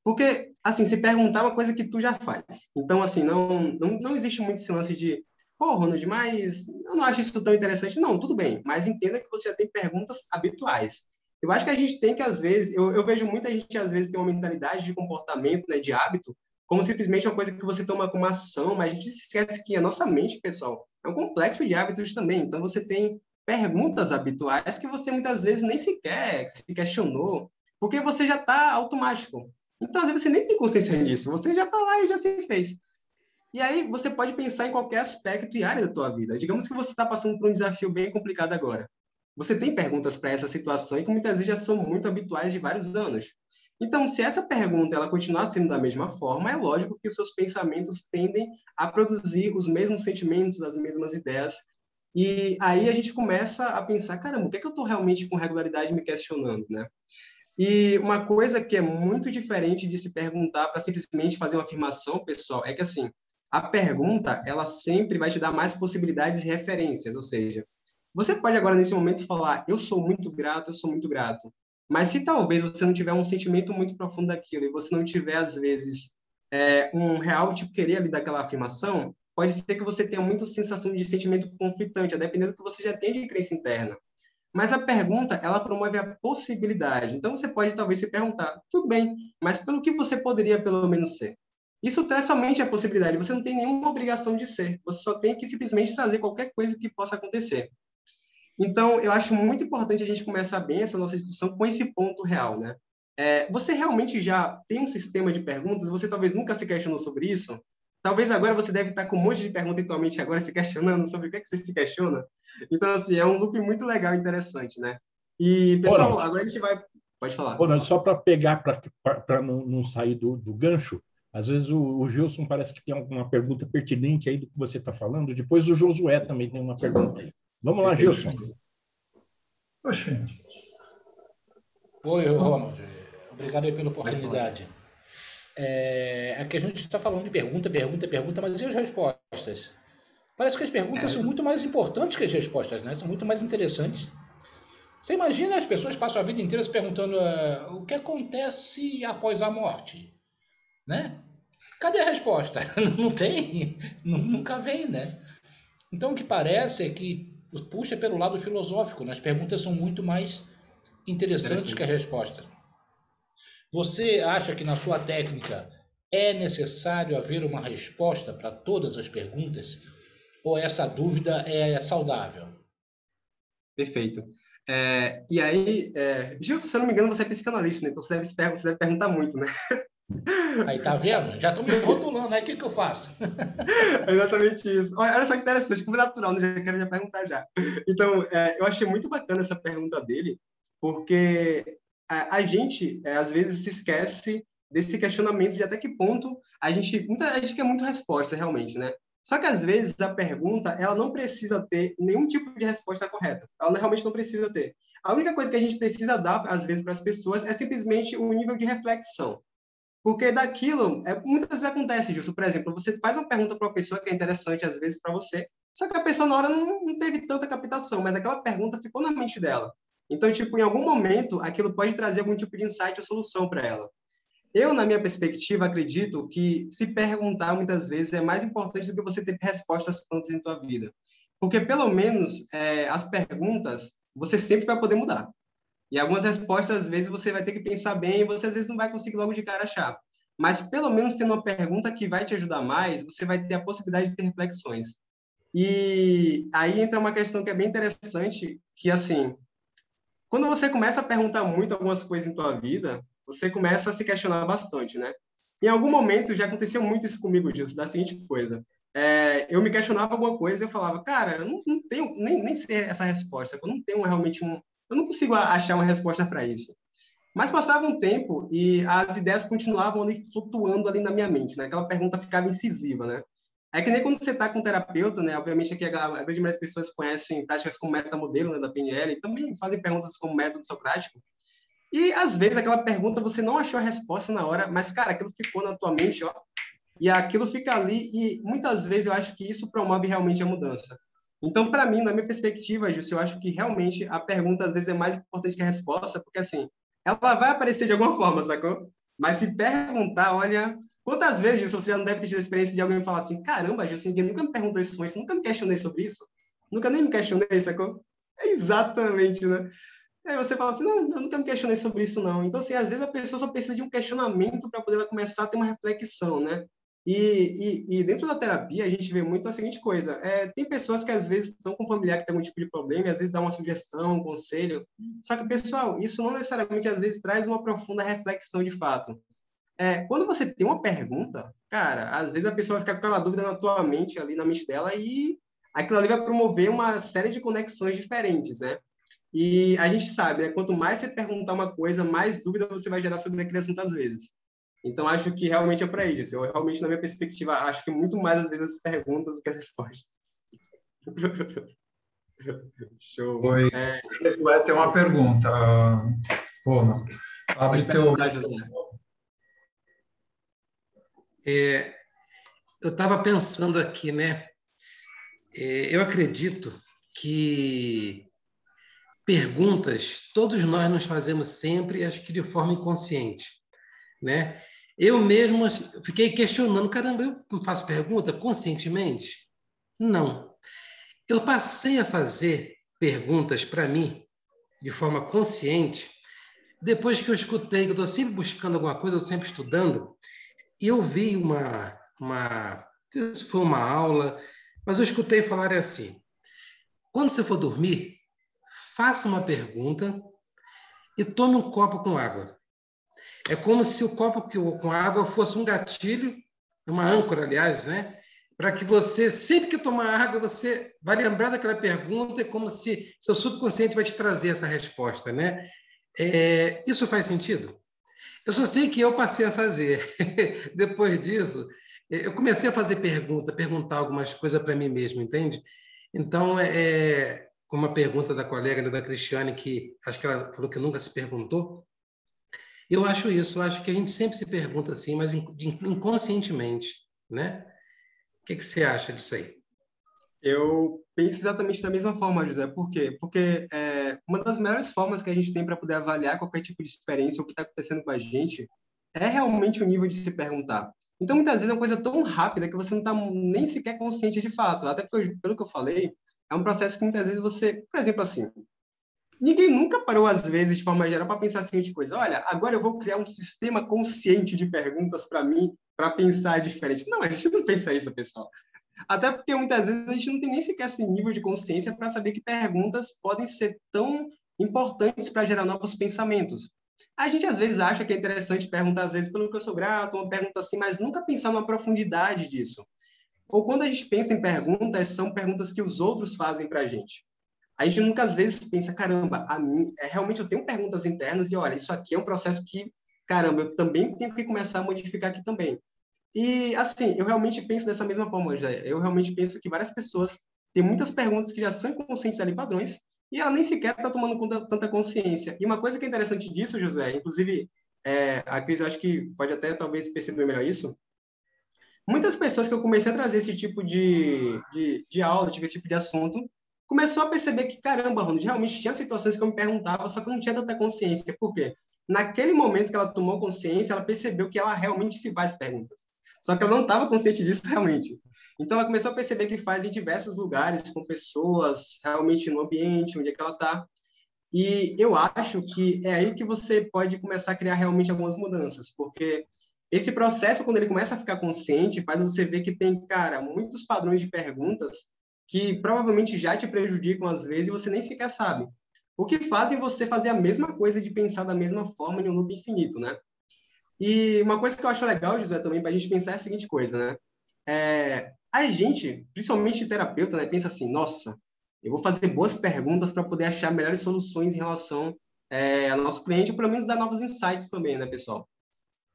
Porque, assim, se perguntar é uma coisa que tu já faz. Então, assim, não, não, não existe muito esse lance de Pô, Ronald, mas eu não acho isso tão interessante. Não, tudo bem, mas entenda que você já tem perguntas habituais. Eu acho que a gente tem que, às vezes, eu, eu vejo muita gente, às vezes, tem uma mentalidade de comportamento, né, de hábito, como simplesmente uma coisa que você toma como ação, mas a gente se esquece que a nossa mente, pessoal, é um complexo de hábitos também. Então, você tem perguntas habituais que você muitas vezes nem sequer se questionou, porque você já está automático. Então, às vezes, você nem tem consciência disso, você já está lá e já se fez. E aí você pode pensar em qualquer aspecto e área da tua vida. Digamos que você está passando por um desafio bem complicado agora. Você tem perguntas para essa situação e que muitas vezes já são muito habituais de vários anos. Então, se essa pergunta ela continuar sendo da mesma forma, é lógico que os seus pensamentos tendem a produzir os mesmos sentimentos, as mesmas ideias. E aí a gente começa a pensar, caramba, o que é que eu estou realmente com regularidade me questionando, né? E uma coisa que é muito diferente de se perguntar para simplesmente fazer uma afirmação, pessoal, é que assim, a pergunta ela sempre vai te dar mais possibilidades e referências, ou seja, você pode agora nesse momento falar eu sou muito grato, eu sou muito grato, mas se talvez você não tiver um sentimento muito profundo daquilo e você não tiver às vezes é, um real tipo querer ali daquela afirmação, pode ser que você tenha muita sensação de sentimento conflitante, a depender do que você já tem de crença interna. Mas a pergunta, ela promove a possibilidade. Então você pode talvez se perguntar, tudo bem, mas pelo que você poderia pelo menos ser? Isso traz somente a possibilidade, você não tem nenhuma obrigação de ser, você só tem que simplesmente trazer qualquer coisa que possa acontecer. Então, eu acho muito importante a gente começar bem essa nossa discussão com esse ponto real, né? É, você realmente já tem um sistema de perguntas? Você talvez nunca se questionou sobre isso? Talvez agora você deve estar com um monte de perguntas em tua mente agora se questionando sobre o que, é que você se questiona. Então, assim, é um loop muito legal e interessante, né? E, pessoal, agora a gente vai... Pode falar. só para pegar, para não, não sair do, do gancho, às vezes o, o Gilson parece que tem alguma pergunta pertinente aí do que você está falando. Depois o Josué também tem uma pergunta aí. Vamos lá, Gilson. Oxe. Oi, Ronald. Obrigado aí pela oportunidade. É, aqui a gente está falando de pergunta, pergunta, pergunta, mas e as respostas? Parece que as perguntas é. são muito mais importantes que as respostas, né? São muito mais interessantes. Você imagina as pessoas passam a vida inteira se perguntando uh, o que acontece após a morte? né? Cadê a resposta? Não tem, nunca vem, né? Então o que parece é que puxa pelo lado filosófico, né? as perguntas são muito mais interessantes que a resposta. Você acha que na sua técnica é necessário haver uma resposta para todas as perguntas? Ou essa dúvida é saudável? Perfeito. É, e aí, é, Gil, se eu não me engano, você é psicanalista, né? então você deve, você deve perguntar muito, né? Aí tá vendo? Já tô me rotulando, aí o que, que eu faço? exatamente isso. Olha, olha, só que interessante, como é natural, né? já quero já perguntar já. Então, é, eu achei muito bacana essa pergunta dele, porque a, a gente, é, às vezes, se esquece desse questionamento de até que ponto a gente, muita, a gente quer muito resposta, realmente, né? Só que, às vezes, a pergunta, ela não precisa ter nenhum tipo de resposta correta. Ela realmente não precisa ter. A única coisa que a gente precisa dar, às vezes, para as pessoas é simplesmente um nível de reflexão. Porque daquilo, é, muitas vezes acontece, Justo. Por exemplo, você faz uma pergunta para uma pessoa que é interessante, às vezes, para você, só que a pessoa na hora não, não teve tanta captação, mas aquela pergunta ficou na mente dela. Então, tipo, em algum momento, aquilo pode trazer algum tipo de insight ou solução para ela. Eu, na minha perspectiva, acredito que se perguntar muitas vezes é mais importante do que você ter respostas prontas em tua vida. Porque, pelo menos, é, as perguntas, você sempre vai poder mudar. E algumas respostas, às vezes, você vai ter que pensar bem e você, às vezes, não vai conseguir logo de cara achar. Mas, pelo menos, tendo uma pergunta que vai te ajudar mais, você vai ter a possibilidade de ter reflexões. E aí entra uma questão que é bem interessante, que, assim, quando você começa a perguntar muito algumas coisas em tua vida, você começa a se questionar bastante, né? Em algum momento, já aconteceu muito isso comigo, disso, da seguinte coisa. É, eu me questionava alguma coisa e eu falava, cara, eu não, não tenho, nem, nem sei essa resposta, eu não tenho realmente um, eu não consigo achar uma resposta para isso. Mas passava um tempo e as ideias continuavam ali flutuando ali na minha mente, né? Aquela pergunta ficava incisiva, né? É que nem quando você está com um terapeuta, né? Obviamente aqui a, grande maioria das pessoas conhecem práticas como metamodelo né, da PNL e também fazem perguntas como método socrático. E às vezes aquela pergunta você não achou a resposta na hora, mas cara, aquilo ficou na tua mente, ó. E aquilo fica ali e muitas vezes eu acho que isso promove realmente a mudança. Então, para mim, na minha perspectiva, Júcio, eu acho que realmente a pergunta às vezes é mais importante que a resposta, porque assim, ela vai aparecer de alguma forma, sacou? Mas se perguntar, olha, quantas vezes, Júcio, você já não deve ter tido a experiência de alguém falar assim, caramba, Júcio, ninguém nunca me perguntou isso antes, nunca me questionei sobre isso, nunca nem me questionei, sacou? É exatamente, né? Aí você fala assim, não, eu nunca me questionei sobre isso, não. Então, assim, às vezes a pessoa só precisa de um questionamento para poder começar a ter uma reflexão, né? E, e, e, dentro da terapia, a gente vê muito a seguinte coisa: é, tem pessoas que às vezes estão com um familiar que tem algum tipo de problema, e às vezes dá uma sugestão, um conselho. Só que, pessoal, isso não necessariamente às vezes traz uma profunda reflexão de fato. É, quando você tem uma pergunta, cara, às vezes a pessoa vai ficar com aquela dúvida na tua mente, ali na mente dela, e aquilo ali vai promover uma série de conexões diferentes, né? E a gente sabe, né? Quanto mais você perguntar uma coisa, mais dúvida você vai gerar sobre aquele assunto às vezes. Então, acho que realmente é para isso. Eu realmente, na minha perspectiva, acho que muito mais, às vezes, as perguntas do que as respostas. Show. Oi. É... Vai ter uma pergunta. Roma. Abre teu... É, eu estava pensando aqui, né? É, eu acredito que perguntas todos nós nos fazemos sempre, acho que de forma inconsciente, né? Eu mesmo fiquei questionando, caramba, eu faço pergunta conscientemente? Não. Eu passei a fazer perguntas para mim de forma consciente depois que eu escutei, eu estou sempre buscando alguma coisa, eu sempre estudando, e eu vi uma, uma, não sei se foi uma aula, mas eu escutei falar assim: quando você for dormir, faça uma pergunta e tome um copo com água. É como se o copo com água fosse um gatilho, uma âncora, aliás, né? Para que você, sempre que tomar água, você vai lembrar daquela pergunta, é como se seu subconsciente vai te trazer essa resposta, né? É, isso faz sentido? Eu só sei que eu passei a fazer. Depois disso, eu comecei a fazer pergunta, perguntar algumas coisas para mim mesmo, entende? Então, é, é, como a pergunta da colega né, da Cristiane, que acho que ela falou que nunca se perguntou, eu acho isso, eu acho que a gente sempre se pergunta assim, mas inconscientemente, né? O que, que você acha disso aí? Eu penso exatamente da mesma forma, José. Por quê? Porque é, uma das melhores formas que a gente tem para poder avaliar qualquer tipo de experiência, o que está acontecendo com a gente, é realmente o nível de se perguntar. Então, muitas vezes é uma coisa tão rápida que você não está nem sequer consciente de fato. Até porque, pelo que eu falei, é um processo que muitas vezes você, por exemplo, assim, Ninguém nunca parou, às vezes, de forma geral, para pensar a seguinte coisa: olha, agora eu vou criar um sistema consciente de perguntas para mim, para pensar diferente. Não, a gente não pensa isso, pessoal. Até porque muitas vezes a gente não tem nem sequer esse nível de consciência para saber que perguntas podem ser tão importantes para gerar novos pensamentos. A gente às vezes acha que é interessante perguntar, às vezes, pelo que eu sou grato, uma pergunta assim, mas nunca pensar na profundidade disso. Ou quando a gente pensa em perguntas, são perguntas que os outros fazem para a gente a gente às vezes pensa, caramba, a mim, é, realmente eu tenho perguntas internas e olha, isso aqui é um processo que, caramba, eu também tenho que começar a modificar aqui também. E assim, eu realmente penso dessa mesma forma, já. Eu realmente penso que várias pessoas têm muitas perguntas que já são conscientes ali padrões e ela nem sequer está tomando conta, tanta consciência. E uma coisa que é interessante disso, José, inclusive é, a Cris, eu acho que pode até talvez perceber melhor isso. Muitas pessoas que eu comecei a trazer esse tipo de, de, de aula, tipo, esse tipo de assunto, começou a perceber que, caramba, Ronald, realmente tinha situações que eu me perguntava, só que eu não tinha tanta consciência. Por quê? Naquele momento que ela tomou consciência, ela percebeu que ela realmente se faz perguntas. Só que ela não estava consciente disso realmente. Então, ela começou a perceber que faz em diversos lugares, com pessoas, realmente no ambiente, onde é que ela está. E eu acho que é aí que você pode começar a criar realmente algumas mudanças, porque esse processo, quando ele começa a ficar consciente, faz você ver que tem, cara, muitos padrões de perguntas que provavelmente já te prejudicam às vezes e você nem sequer sabe. O que fazem você fazer a mesma coisa de pensar da mesma forma em um loop infinito, né? E uma coisa que eu acho legal, José, também para a gente pensar é a seguinte coisa, né? É, a gente, principalmente terapeuta, né, pensa assim, nossa, eu vou fazer boas perguntas para poder achar melhores soluções em relação é, ao nosso cliente, ou pelo menos dar novos insights também, né, pessoal?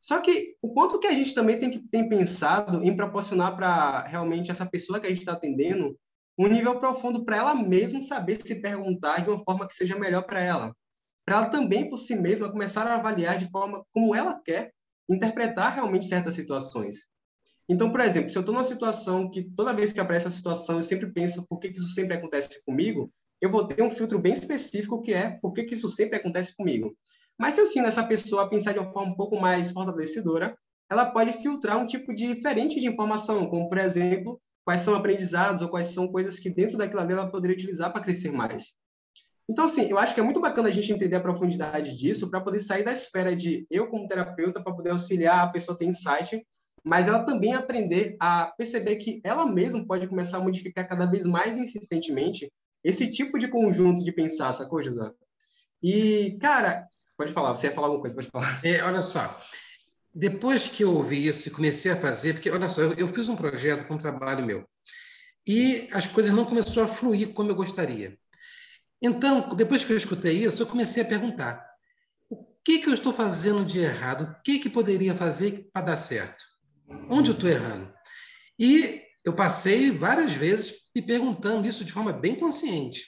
Só que o quanto que a gente também tem que tem pensado em proporcionar para realmente essa pessoa que a gente está atendendo um nível profundo para ela mesma saber se perguntar de uma forma que seja melhor para ela. Para ela também, por si mesma, começar a avaliar de forma como ela quer interpretar realmente certas situações. Então, por exemplo, se eu estou numa situação que toda vez que aparece a situação eu sempre penso por que, que isso sempre acontece comigo, eu vou ter um filtro bem específico que é por que, que isso sempre acontece comigo. Mas se eu ensino essa pessoa a pensar de uma forma um pouco mais fortalecedora, ela pode filtrar um tipo diferente de informação, como, por exemplo, quais são aprendizados ou quais são coisas que dentro daquilo ali ela poderia utilizar para crescer mais. Então, assim, eu acho que é muito bacana a gente entender a profundidade disso para poder sair da esfera de eu, como terapeuta, para poder auxiliar a pessoa a ter insight, mas ela também aprender a perceber que ela mesma pode começar a modificar cada vez mais insistentemente esse tipo de conjunto de pensar, sacou, José? E, cara, pode falar, você ia falar alguma coisa, pode falar. É, olha só, depois que eu ouvi isso e comecei a fazer, porque, olha só, eu, eu fiz um projeto com um trabalho meu, e as coisas não começaram a fluir como eu gostaria. Então, depois que eu escutei isso, eu comecei a perguntar: o que, que eu estou fazendo de errado? O que, que poderia fazer para dar certo? Onde eu estou errando? E eu passei várias vezes me perguntando isso de forma bem consciente.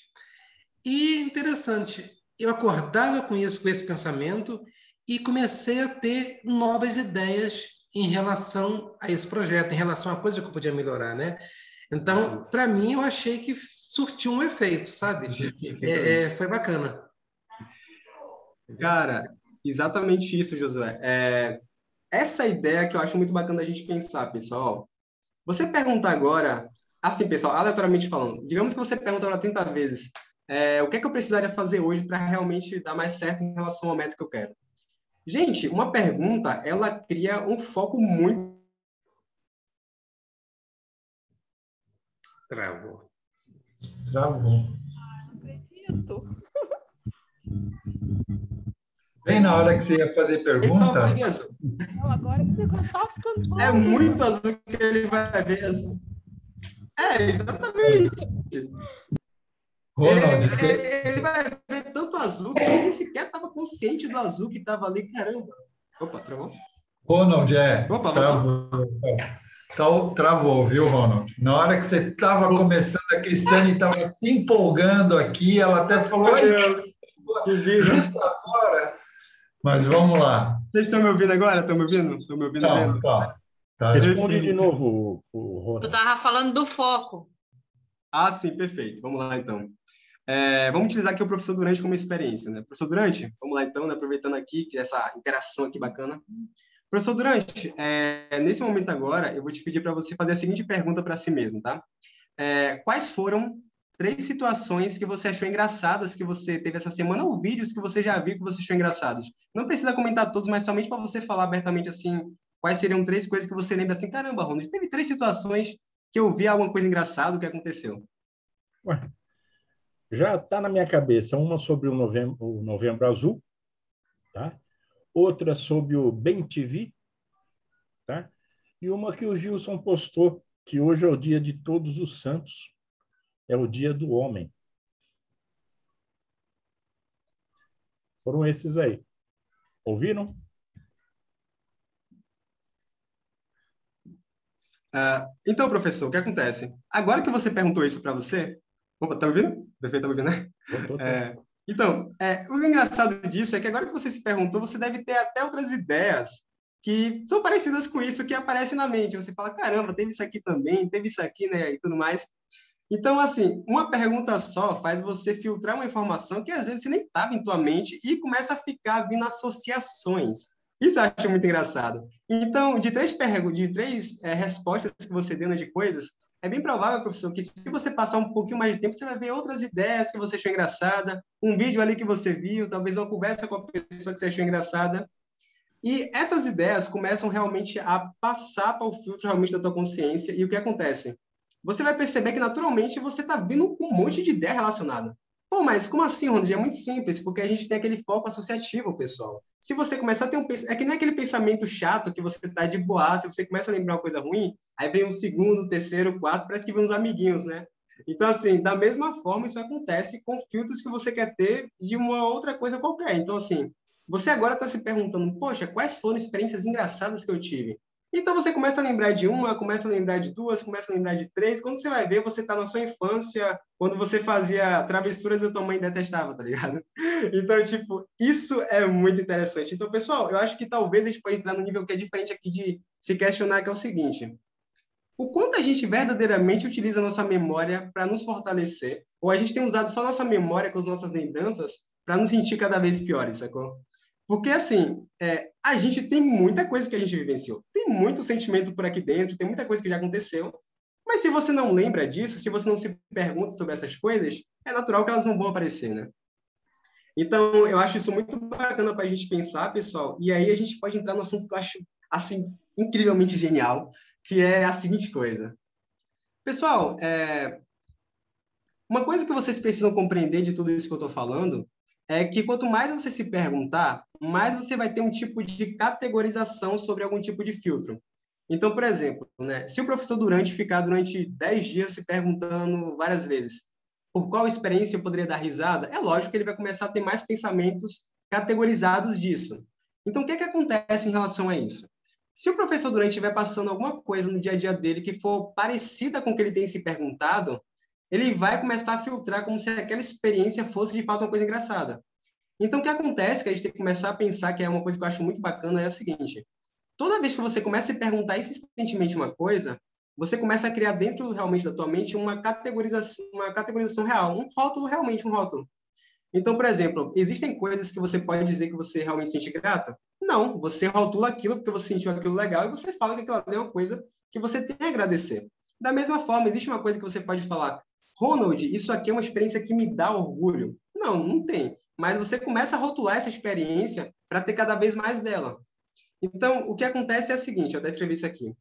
E interessante, eu acordava com isso, com esse pensamento e comecei a ter novas ideias em relação a esse projeto, em relação a coisa que eu podia melhorar, né? Então, para mim, eu achei que surtiu um efeito, sabe? É, é, foi bacana. Cara, exatamente isso, Josué. É, essa ideia que eu acho muito bacana a gente pensar, pessoal. Você perguntar agora, assim, pessoal, aleatoriamente falando, digamos que você pergunta agora 30 vezes, é, o que é que eu precisaria fazer hoje para realmente dar mais certo em relação ao método que eu quero? Gente, uma pergunta, ela cria um foco muito. Travou. Travou. Não acredito. Bem na hora que você ia fazer pergunta. Não, agora o negócio tá ficando bom. É muito azul que ele vai ver azul. É, exatamente. Ronald, ele, você... ele, ele vai ver tanto azul que ele nem sequer estava consciente do azul que estava ali. Caramba. Opa, travou? Ronald, é. Opa, travou. Tá, travou, viu, Ronald? Na hora que você estava começando, a Cristiane estava se empolgando aqui, ela até falou. Ai, justo agora. Mas vamos lá. Vocês estão me ouvindo agora? Estão me ouvindo? Estão me ouvindo? Tá, tá. tá. Responde de novo, o, Ronald. Eu estava falando do foco. Ah, sim, perfeito. Vamos lá, então. É, vamos utilizar aqui o professor Durante como experiência, né? Professor Durante, vamos lá, então, né? aproveitando aqui essa interação aqui bacana. Professor Durante, é, nesse momento agora, eu vou te pedir para você fazer a seguinte pergunta para si mesmo, tá? É, quais foram três situações que você achou engraçadas que você teve essa semana ou vídeos que você já viu que você achou engraçados? Não precisa comentar todos, mas somente para você falar abertamente assim, quais seriam três coisas que você lembra assim, caramba, Ronald, teve três situações que eu vi alguma coisa engraçada que aconteceu. Ué, já está na minha cabeça uma sobre o novembro, o novembro azul, tá? outra sobre o Bem TV, tá? e uma que o Gilson postou, que hoje é o dia de todos os santos, é o dia do homem. Foram esses aí. Ouviram? Uh, então, professor, o que acontece? Agora que você perguntou isso para você, Opa, tá me ouvindo? Perfeito, tá me ouvindo, né? É, então, é, o engraçado disso é que agora que você se perguntou, você deve ter até outras ideias que são parecidas com isso que aparece na mente. Você fala, caramba, teve isso aqui também, teve isso aqui, né, e tudo mais. Então, assim, uma pergunta só faz você filtrar uma informação que às vezes você nem estava em tua mente e começa a ficar vindo associações. Isso eu acho muito engraçado. Então, de três perguntas, de três é, respostas que você deu né, de coisas, é bem provável, professor, que se você passar um pouquinho mais de tempo, você vai ver outras ideias que você achou engraçada, um vídeo ali que você viu, talvez uma conversa com a pessoa que você achou engraçada. E essas ideias começam realmente a passar para o filtro realmente da tua consciência. E o que acontece? Você vai perceber que naturalmente você está vindo com um monte de ideia relacionada. Pô, mas como assim, Ronald? É muito simples, porque a gente tem aquele foco associativo, pessoal. Se você começar a ter um... É que nem aquele pensamento chato que você tá de boa, se você começa a lembrar uma coisa ruim, aí vem um segundo, terceiro, quarto, parece que vem uns amiguinhos, né? Então, assim, da mesma forma, isso acontece com filtros que você quer ter de uma outra coisa qualquer. Então, assim, você agora está se perguntando, poxa, quais foram experiências engraçadas que eu tive? Então você começa a lembrar de uma, começa a lembrar de duas, começa a lembrar de três. Quando você vai ver, você está na sua infância, quando você fazia travessuras e a tua mãe detestava, tá ligado? Então, tipo, isso é muito interessante. Então, pessoal, eu acho que talvez a gente pode entrar no nível que é diferente aqui de se questionar, que é o seguinte. O quanto a gente verdadeiramente utiliza a nossa memória para nos fortalecer, ou a gente tem usado só nossa memória com as nossas lembranças para nos sentir cada vez piores, sacou? Porque, assim, é, a gente tem muita coisa que a gente vivenciou. Tem muito sentimento por aqui dentro, tem muita coisa que já aconteceu. Mas se você não lembra disso, se você não se pergunta sobre essas coisas, é natural que elas não vão aparecer, né? Então, eu acho isso muito bacana para a gente pensar, pessoal. E aí a gente pode entrar no assunto que eu acho, assim, incrivelmente genial, que é a seguinte coisa. Pessoal, é... uma coisa que vocês precisam compreender de tudo isso que eu estou falando é que quanto mais você se perguntar, mais você vai ter um tipo de categorização sobre algum tipo de filtro. Então, por exemplo, né, se o professor Durante ficar durante 10 dias se perguntando várias vezes por qual experiência eu poderia dar risada, é lógico que ele vai começar a ter mais pensamentos categorizados disso. Então, o que, é que acontece em relação a isso? Se o professor Durante estiver passando alguma coisa no dia a dia dele que for parecida com o que ele tem se perguntado, ele vai começar a filtrar como se aquela experiência fosse de fato uma coisa engraçada. Então, o que acontece, que a gente tem que começar a pensar, que é uma coisa que eu acho muito bacana, é a seguinte: toda vez que você começa a perguntar insistentemente uma coisa, você começa a criar dentro realmente da tua mente uma categorização, uma categorização real, um rótulo realmente um rótulo. Então, por exemplo, existem coisas que você pode dizer que você realmente sente grata? Não, você rotula aquilo porque você sentiu aquilo legal e você fala que aquilo é uma coisa que você tem a agradecer. Da mesma forma, existe uma coisa que você pode falar, Ronald, isso aqui é uma experiência que me dá orgulho. Não, não tem. Mas você começa a rotular essa experiência para ter cada vez mais dela. Então, o que acontece é o seguinte, eu até escrevi isso aqui.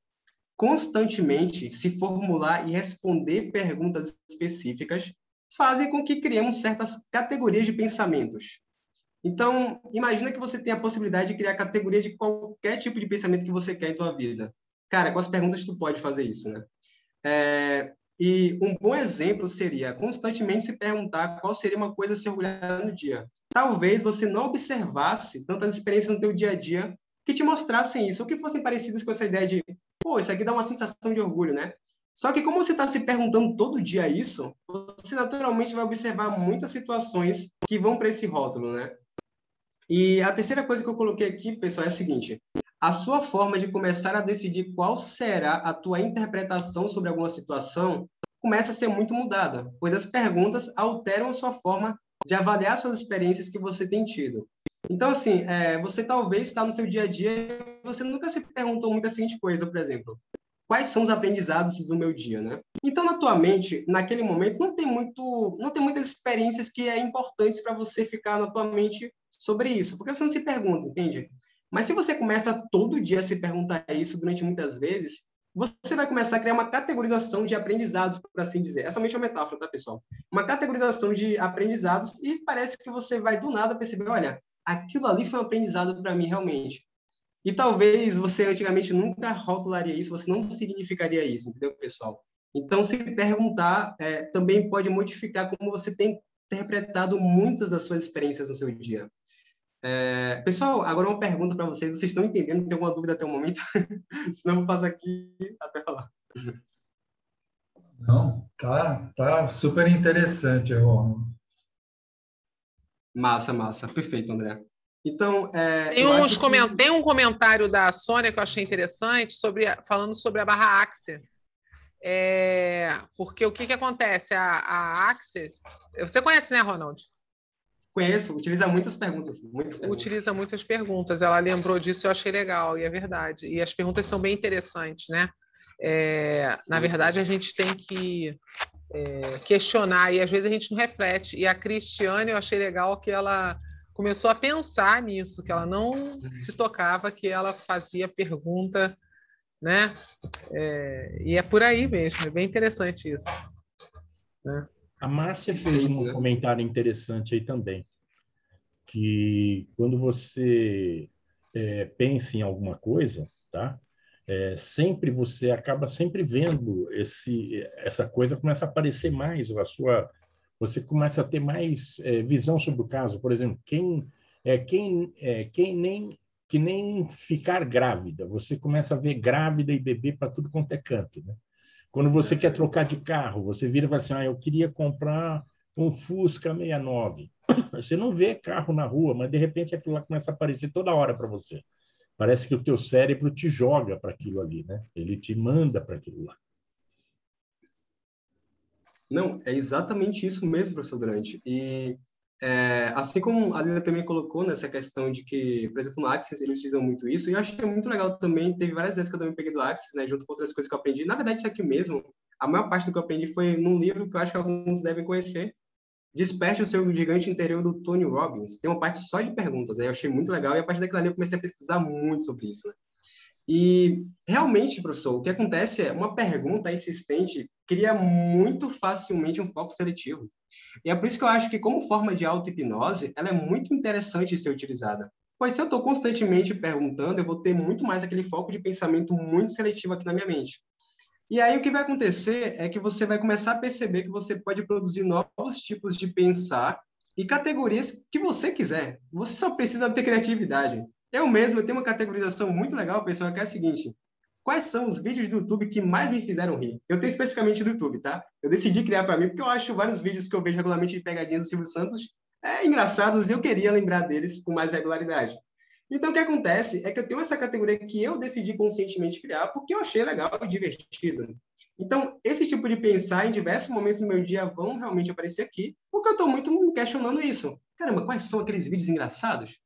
Constantemente se formular e responder perguntas específicas fazem com que criemos certas categorias de pensamentos. Então, imagina que você tem a possibilidade de criar categoria de qualquer tipo de pensamento que você quer em tua vida. Cara, com as perguntas tu pode fazer isso, né? É, e um bom exemplo seria constantemente se perguntar qual seria uma coisa a se orgulhar no dia. Talvez você não observasse tantas experiências no teu dia a dia que te mostrassem isso, ou que fossem parecidas com essa ideia de, pô, isso aqui dá uma sensação de orgulho, né? Só que como você está se perguntando todo dia isso, você naturalmente vai observar muitas situações que vão para esse rótulo, né? E a terceira coisa que eu coloquei aqui, pessoal, é a seguinte: a sua forma de começar a decidir qual será a tua interpretação sobre alguma situação começa a ser muito mudada, pois as perguntas alteram a sua forma de avaliar suas experiências que você tem tido. Então, assim, é, você talvez está no seu dia a dia e você nunca se perguntou muito a seguinte coisa, por exemplo, quais são os aprendizados do meu dia, né? Então, na tua mente, naquele momento, não tem muito, não tem muitas experiências que é importantes para você ficar na tua mente sobre isso, porque você não se pergunta, entende? Mas se você começa todo dia a se perguntar isso durante muitas vezes, você vai começar a criar uma categorização de aprendizados, por assim dizer. Essa é somente uma metáfora, tá, pessoal? Uma categorização de aprendizados e parece que você vai do nada perceber, olha, aquilo ali foi um aprendizado para mim realmente. E talvez você antigamente nunca rotularia isso, você não significaria isso, entendeu, pessoal? Então, se perguntar é, também pode modificar como você tem interpretado muitas das suas experiências no seu dia. É, pessoal, agora uma pergunta para vocês. Vocês estão entendendo? Tem alguma dúvida até o momento? Senão eu vou passar aqui até falar. Não, tá, tá super interessante, Ron. Massa, massa. Perfeito, André. Então, é, tem, uns coment... que... tem um comentário da Sônia que eu achei interessante sobre falando sobre a barra Axia. É, porque o que, que acontece? A, a Axis. Você conhece, né, Ronald? Conheço, utiliza muitas perguntas, muitas perguntas. Utiliza muitas perguntas. Ela lembrou disso, eu achei legal, e é verdade. E as perguntas são bem interessantes, né? É, na verdade, a gente tem que é, questionar, e às vezes a gente não reflete. E a Cristiane, eu achei legal que ela começou a pensar nisso, que ela não uhum. se tocava, que ela fazia pergunta, né? É, e é por aí mesmo, é bem interessante isso. Né? A Márcia fez um comentário interessante aí também, que quando você é, pensa em alguma coisa, tá? É, sempre você acaba sempre vendo esse essa coisa começa a aparecer mais a sua você começa a ter mais é, visão sobre o caso por exemplo quem é quem, é quem nem que nem ficar grávida. Você começa a ver grávida e bebê para tudo quanto é canto. Né? Quando você quer trocar de carro, você vira e fala assim: ah, eu queria comprar um Fusca 69. Você não vê carro na rua, mas de repente aquilo lá começa a aparecer toda hora para você. Parece que o teu cérebro te joga para aquilo ali, né? Ele te manda para aquilo lá. Não, é exatamente isso mesmo, professor Grande. E é, assim como a Lila também colocou nessa questão de que, por exemplo, no Axis eles utilizam muito isso, e eu achei muito legal também, teve várias vezes que eu também peguei do Axis, né, junto com outras coisas que eu aprendi. Na verdade, isso aqui mesmo, a maior parte do que eu aprendi foi num livro que eu acho que alguns devem conhecer, Desperte o seu gigante interior do Tony Robbins. Tem uma parte só de perguntas, né? Eu achei muito legal e a partir daquilo ali eu comecei a pesquisar muito sobre isso, né? E realmente, professor, o que acontece é uma pergunta insistente cria muito facilmente um foco seletivo. E é por isso que eu acho que, como forma de auto-hipnose, ela é muito interessante de ser utilizada. Pois se eu estou constantemente perguntando, eu vou ter muito mais aquele foco de pensamento muito seletivo aqui na minha mente. E aí o que vai acontecer é que você vai começar a perceber que você pode produzir novos tipos de pensar e categorias que você quiser. Você só precisa ter criatividade. Eu mesmo eu tenho uma categorização muito legal, pessoal, que é a seguinte: quais são os vídeos do YouTube que mais me fizeram rir? Eu tenho especificamente do YouTube, tá? Eu decidi criar para mim porque eu acho vários vídeos que eu vejo regularmente de pegadinhas do Silvio Santos é, engraçados e eu queria lembrar deles com mais regularidade. Então, o que acontece é que eu tenho essa categoria que eu decidi conscientemente criar porque eu achei legal e divertido. Então, esse tipo de pensar em diversos momentos do meu dia vão realmente aparecer aqui, porque eu estou muito questionando isso. Caramba, quais são aqueles vídeos engraçados?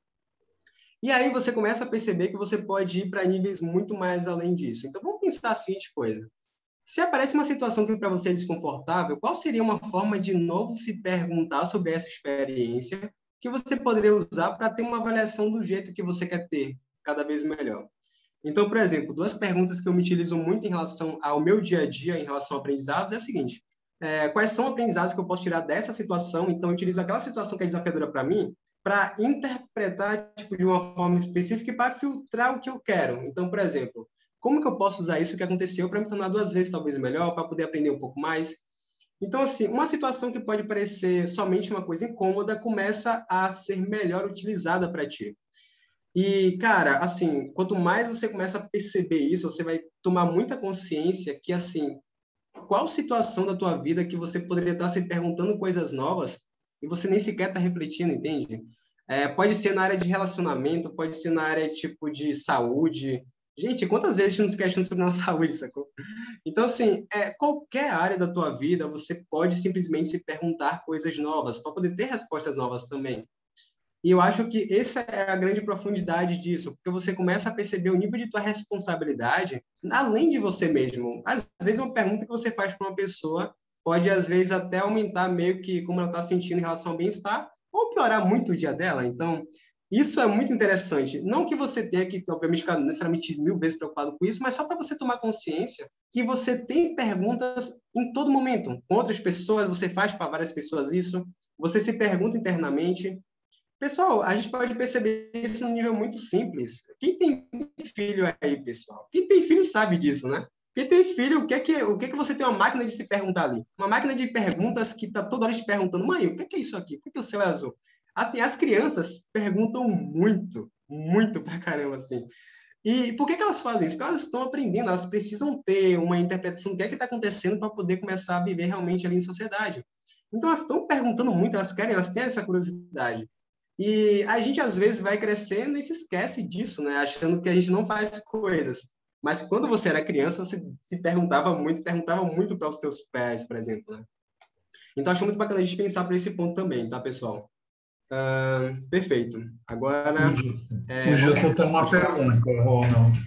E aí você começa a perceber que você pode ir para níveis muito mais além disso. Então, vamos pensar a seguinte coisa. Se aparece uma situação que para você é desconfortável, qual seria uma forma de novo se perguntar sobre essa experiência que você poderia usar para ter uma avaliação do jeito que você quer ter, cada vez melhor. Então, por exemplo, duas perguntas que eu me utilizo muito em relação ao meu dia a dia, em relação a aprendizados, é a seguinte: é, quais são aprendizados que eu posso tirar dessa situação? Então, eu utilizo aquela situação que é desafiadora para mim, para interpretar tipo, de uma forma específica e para filtrar o que eu quero. Então, por exemplo, como que eu posso usar isso que aconteceu para me tornar duas vezes talvez melhor, para poder aprender um pouco mais? Então, assim, uma situação que pode parecer somente uma coisa incômoda começa a ser melhor utilizada para ti. E, cara, assim, quanto mais você começa a perceber isso, você vai tomar muita consciência que, assim, qual situação da tua vida que você poderia estar se perguntando coisas novas e você nem sequer está refletindo, entende? É, pode ser na área de relacionamento, pode ser na área, tipo, de saúde, Gente, quantas vezes a gente não se questiona sobre nossa saúde, sacou? Então, assim, é, qualquer área da tua vida, você pode simplesmente se perguntar coisas novas, para poder ter respostas novas também. E eu acho que essa é a grande profundidade disso, porque você começa a perceber o nível de tua responsabilidade além de você mesmo. Às vezes, uma pergunta que você faz para uma pessoa pode, às vezes, até aumentar meio que como ela está sentindo em relação ao bem-estar, ou piorar muito o dia dela. Então, isso é muito interessante. Não que você tenha que, obviamente, ficar necessariamente mil vezes preocupado com isso, mas só para você tomar consciência que você tem perguntas em todo momento. Com outras pessoas, você faz para várias pessoas isso, você se pergunta internamente. Pessoal, a gente pode perceber isso num nível muito simples. Quem tem filho aí, pessoal? Quem tem filho sabe disso, né? Quem tem filho, o que é que, o que, é que você tem uma máquina de se perguntar ali? Uma máquina de perguntas que está toda hora te perguntando, mãe, o que é, que é isso aqui? Por que, o céu é azul? Assim, as crianças perguntam muito, muito pra caramba, assim. E por que, que elas fazem isso? Porque elas estão aprendendo, elas precisam ter uma interpretação do que é que está acontecendo para poder começar a viver realmente ali em sociedade. Então, elas estão perguntando muito, elas querem, elas têm essa curiosidade. E a gente, às vezes, vai crescendo e se esquece disso, né? Achando que a gente não faz coisas. Mas quando você era criança, você se perguntava muito, perguntava muito para os seus pais, por exemplo, né? Então, acho muito bacana a gente pensar por esse ponto também, tá, pessoal? Uh, perfeito. Agora. É, o Gilson tem uma pergunta, Ronald.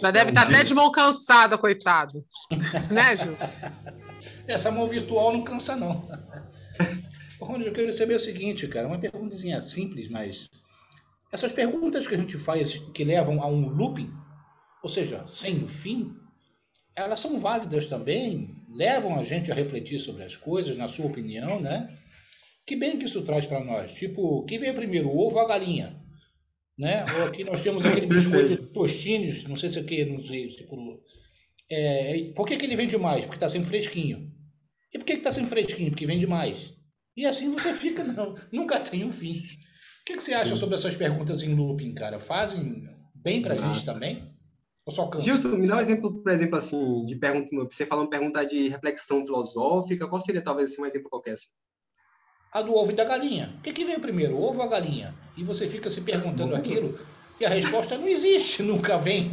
Já deve estar até de mão cansada, coitado. né, Gil? Essa mão virtual não cansa, não. Ronald, eu quero saber o seguinte, cara, uma perguntazinha simples, mas essas perguntas que a gente faz que levam a um looping, ou seja, sem fim, elas são válidas também, levam a gente a refletir sobre as coisas, na sua opinião, né? Que bem que isso traz para nós. Tipo, quem veio primeiro, o ovo ou a galinha? Né? Ou aqui nós temos aquele biscoito tostines, não sei se é o que, não sei. Tipo, é, por que, que ele vende mais? Porque está sempre fresquinho. E por que está sempre fresquinho? Porque vende mais. E assim você fica, não, nunca tem um fim. O que, que você acha sobre essas perguntas em looping, cara? Fazem bem pra Nossa. gente também? Ou só cansa? Gilson, me dá um exemplo, por exemplo, assim, de pergunta em looping. Você falou uma pergunta de reflexão filosófica. Qual seria, talvez, assim, um exemplo qualquer? Assim? A do ovo e da galinha. O que, que veio primeiro, o ovo ou a galinha? E você fica se perguntando aquilo e a resposta não existe, nunca vem.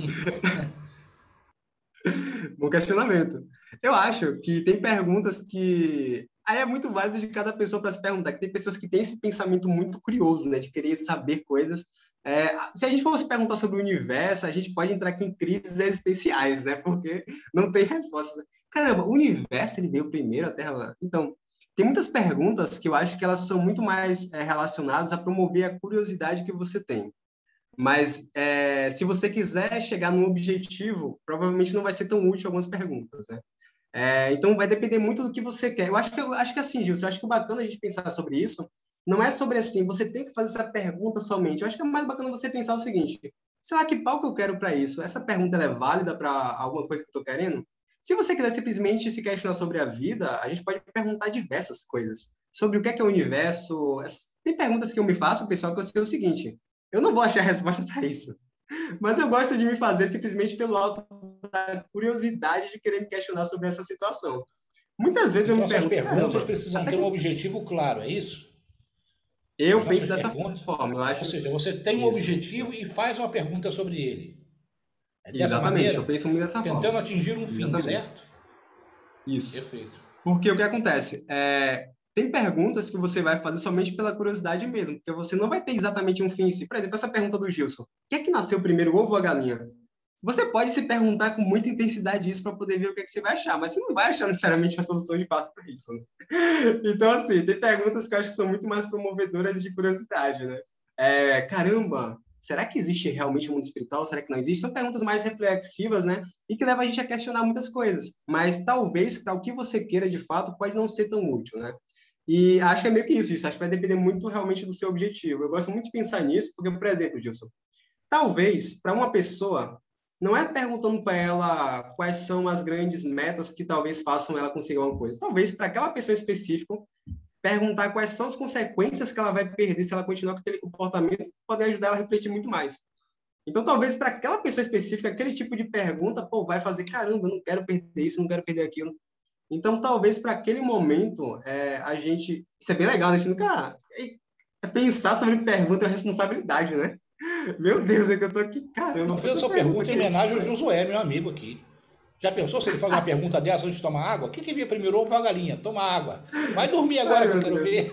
Bom questionamento. Eu acho que tem perguntas que aí é muito válido de cada pessoa para se perguntar. Que tem pessoas que têm esse pensamento muito curioso, né, de querer saber coisas. É, se a gente fosse perguntar sobre o universo, a gente pode entrar aqui em crises existenciais, né? Porque não tem respostas. Caramba, o universo ele veio primeiro, a Terra. Então, tem muitas perguntas que eu acho que elas são muito mais é, relacionadas a promover a curiosidade que você tem. Mas é, se você quiser chegar num objetivo, provavelmente não vai ser tão útil algumas perguntas, né? É, então vai depender muito do que você quer. Eu acho que eu acho que assim, Gilson, eu acho que o bacana a gente pensar sobre isso não é sobre assim, você tem que fazer essa pergunta somente. Eu acho que é mais bacana você pensar o seguinte: será que que eu quero para isso? Essa pergunta é válida para alguma coisa que eu estou querendo? Se você quiser simplesmente se questionar sobre a vida, a gente pode perguntar diversas coisas. Sobre o que é, que é o universo. Tem perguntas que eu me faço, pessoal, que eu sei o seguinte: eu não vou achar resposta para isso. Mas eu gosto de me fazer simplesmente pelo alto da curiosidade de querer me questionar sobre essa situação. Muitas vezes então, eu me pergunto. As perguntas precisam ter que... um objetivo claro, é isso? Eu penso dessa forma. Eu acho... Ou seja, você tem um isso. objetivo e faz uma pergunta sobre ele. É dessa Exatamente, maneira, eu penso muito dessa tentando forma. atingir um fim, Exatamente. certo? Isso. Perfeito. Porque o que acontece? É, tem perguntas que você vai fazer somente pela curiosidade mesmo, porque você não vai ter exatamente um fim em si. Por exemplo, essa pergunta do Gilson: o que é que nasceu primeiro, o ovo ou a galinha? Você pode se perguntar com muita intensidade isso para poder ver o que, é que você vai achar, mas você não vai achar necessariamente uma solução de fato para isso. Né? Então, assim, tem perguntas que eu acho que são muito mais promovedoras de curiosidade, né? É, caramba, será que existe realmente um mundo espiritual? Será que não existe? São perguntas mais reflexivas, né? E que levam a gente a questionar muitas coisas. Mas talvez para o que você queira de fato pode não ser tão útil, né? E acho que é meio que isso, isso. Acho que vai depender muito realmente do seu objetivo. Eu gosto muito de pensar nisso, porque, por exemplo, Gilson, talvez para uma pessoa, não é perguntando para ela quais são as grandes metas que talvez façam ela conseguir uma coisa. Talvez para aquela pessoa específica, perguntar quais são as consequências que ela vai perder se ela continuar com aquele comportamento, pode ajudar ela a refletir muito mais. Então, talvez para aquela pessoa específica, aquele tipo de pergunta, pô, vai fazer, caramba, eu não quero perder isso, não quero perder aquilo. Então, talvez para aquele momento, é, a gente. Isso é bem legal, né? A gente nunca. É pensar sobre pergunta é uma responsabilidade, né? Meu Deus, é que eu tô aqui, caramba. Eu fiz essa pergunta em homenagem ao Josué, meu amigo aqui. Já pensou se ele faz uma pergunta dessa antes de tomar água? O que, que via primeiro, ovo ou a galinha? Toma água. Vai dormir agora Ai, que eu quero Deus. ver.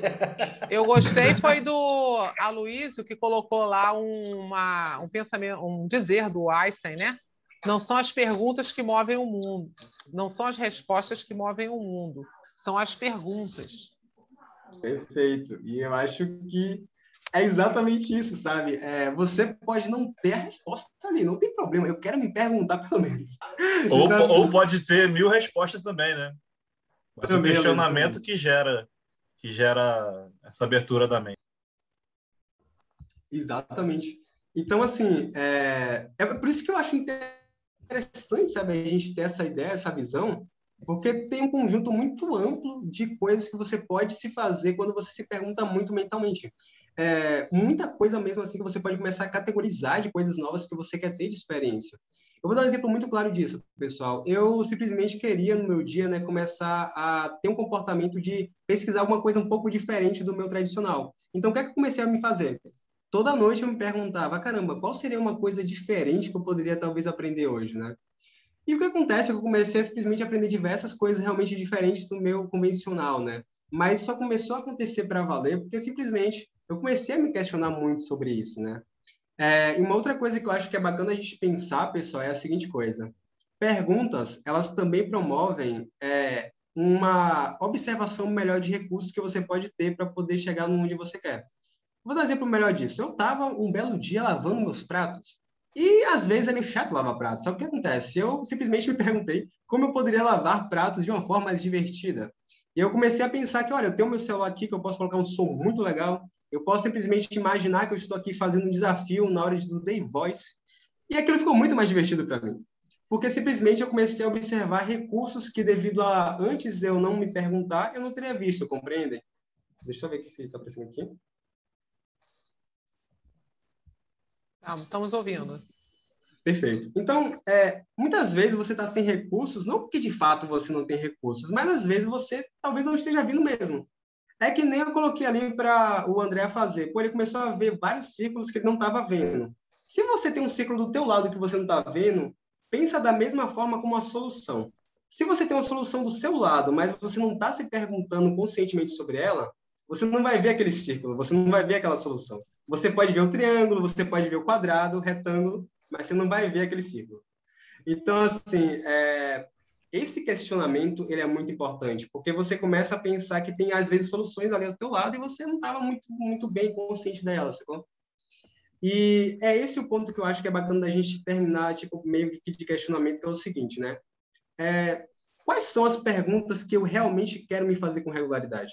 Eu gostei foi do Aloysio que colocou lá uma, um pensamento, um dizer do Einstein, né? Não são as perguntas que movem o mundo, não são as respostas que movem o mundo, são as perguntas. Perfeito. E eu acho que é exatamente isso, sabe? É, você pode não ter a resposta ali, não tem problema. Eu quero me perguntar pelo menos. Ou, então, assim, ou pode ter mil respostas também, né? Mas o questionamento que gera que gera essa abertura da mente. Exatamente. Então, assim, é, é por isso que eu acho interessante interessante, sabe, a gente ter essa ideia, essa visão, porque tem um conjunto muito amplo de coisas que você pode se fazer quando você se pergunta muito mentalmente. É, muita coisa mesmo assim que você pode começar a categorizar de coisas novas que você quer ter de experiência. Eu vou dar um exemplo muito claro disso, pessoal. Eu simplesmente queria, no meu dia, né, começar a ter um comportamento de pesquisar alguma coisa um pouco diferente do meu tradicional. Então, o que é que eu comecei a me fazer? toda noite eu me perguntava, caramba, qual seria uma coisa diferente que eu poderia talvez aprender hoje, né? E o que acontece é que eu comecei a simplesmente aprender diversas coisas realmente diferentes do meu convencional, né? Mas só começou a acontecer para valer porque simplesmente eu comecei a me questionar muito sobre isso, né? É, e uma outra coisa que eu acho que é bacana a gente pensar, pessoal, é a seguinte coisa: perguntas, elas também promovem é, uma observação melhor de recursos que você pode ter para poder chegar onde você quer. Vou dar um exemplo melhor disso. Eu estava um belo dia lavando meus pratos. E às vezes é meio chato lavar pratos. Só que o que acontece? Eu simplesmente me perguntei como eu poderia lavar pratos de uma forma mais divertida. E eu comecei a pensar que, olha, eu tenho meu celular aqui que eu posso colocar um som muito legal. Eu posso simplesmente imaginar que eu estou aqui fazendo um desafio na hora do Day Voice. E aquilo ficou muito mais divertido para mim. Porque simplesmente eu comecei a observar recursos que, devido a antes eu não me perguntar, eu não teria visto, compreendem? Deixa eu ver se está aparecendo aqui. Ah, estamos ouvindo. Perfeito. Então, é, muitas vezes você está sem recursos, não porque de fato você não tem recursos, mas às vezes você talvez não esteja vindo mesmo. É que nem eu coloquei ali para o André fazer. Pô, ele começou a ver vários círculos que ele não estava vendo. Se você tem um círculo do teu lado que você não está vendo, pensa da mesma forma como uma solução. Se você tem uma solução do seu lado, mas você não está se perguntando conscientemente sobre ela, você não vai ver aquele círculo, você não vai ver aquela solução. Você pode ver o triângulo, você pode ver o quadrado, o retângulo, mas você não vai ver aquele círculo. Então, assim, é, esse questionamento ele é muito importante, porque você começa a pensar que tem, às vezes, soluções ali ao teu lado e você não estava muito, muito bem consciente delas, sacou? E é esse o ponto que eu acho que é bacana da gente terminar, tipo, meio que de questionamento, que é o seguinte, né? É, quais são as perguntas que eu realmente quero me fazer com regularidade?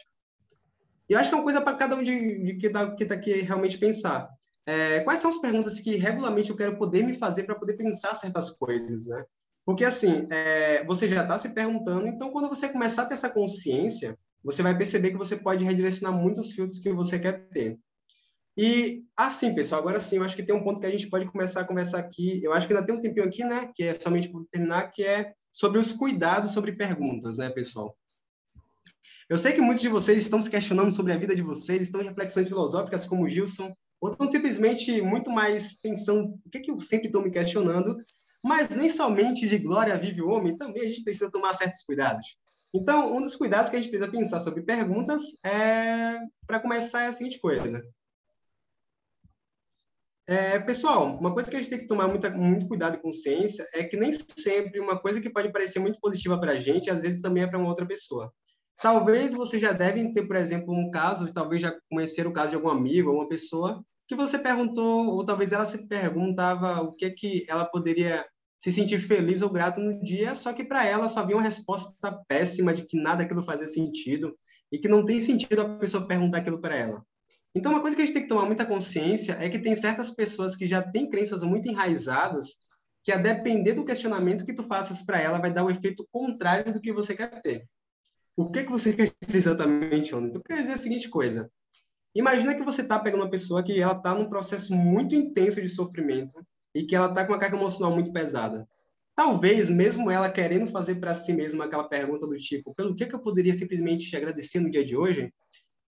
E eu acho que é uma coisa para cada um de, de que está que tá aqui realmente pensar. É, quais são as perguntas que regularmente eu quero poder me fazer para poder pensar certas coisas, né? Porque, assim, é, você já está se perguntando, então, quando você começar a ter essa consciência, você vai perceber que você pode redirecionar muitos filtros que você quer ter. E, assim, pessoal, agora sim, eu acho que tem um ponto que a gente pode começar a conversar aqui. Eu acho que ainda tem um tempinho aqui, né, que é somente para terminar, que é sobre os cuidados sobre perguntas, né, pessoal? Eu sei que muitos de vocês estão se questionando sobre a vida de vocês, estão em reflexões filosóficas como o Gilson, ou estão simplesmente muito mais pensando o que, que eu sempre estou me questionando, mas nem somente de glória vive o homem, também a gente precisa tomar certos cuidados. Então, um dos cuidados que a gente precisa pensar sobre perguntas é, para começar, é a seguinte coisa. É, pessoal, uma coisa que a gente tem que tomar muita, muito cuidado e consciência é que nem sempre uma coisa que pode parecer muito positiva para a gente, às vezes também é para uma outra pessoa. Talvez você já deve ter, por exemplo, um caso, talvez já conhecer o caso de algum amigo, alguma pessoa, que você perguntou, ou talvez ela se perguntava o que que ela poderia se sentir feliz ou grato no dia, só que para ela só havia uma resposta péssima de que nada aquilo fazia sentido e que não tem sentido a pessoa perguntar aquilo para ela. Então, uma coisa que a gente tem que tomar muita consciência é que tem certas pessoas que já têm crenças muito enraizadas que, a depender do questionamento que tu faças para ela, vai dar o um efeito contrário do que você quer ter. O que, que você quer dizer exatamente, Ana? Então, quer dizer a seguinte coisa. Imagina que você está pegando uma pessoa que ela está num processo muito intenso de sofrimento e que ela está com uma carga emocional muito pesada. Talvez, mesmo ela querendo fazer para si mesma aquela pergunta do tipo, pelo que, que eu poderia simplesmente te agradecer no dia de hoje,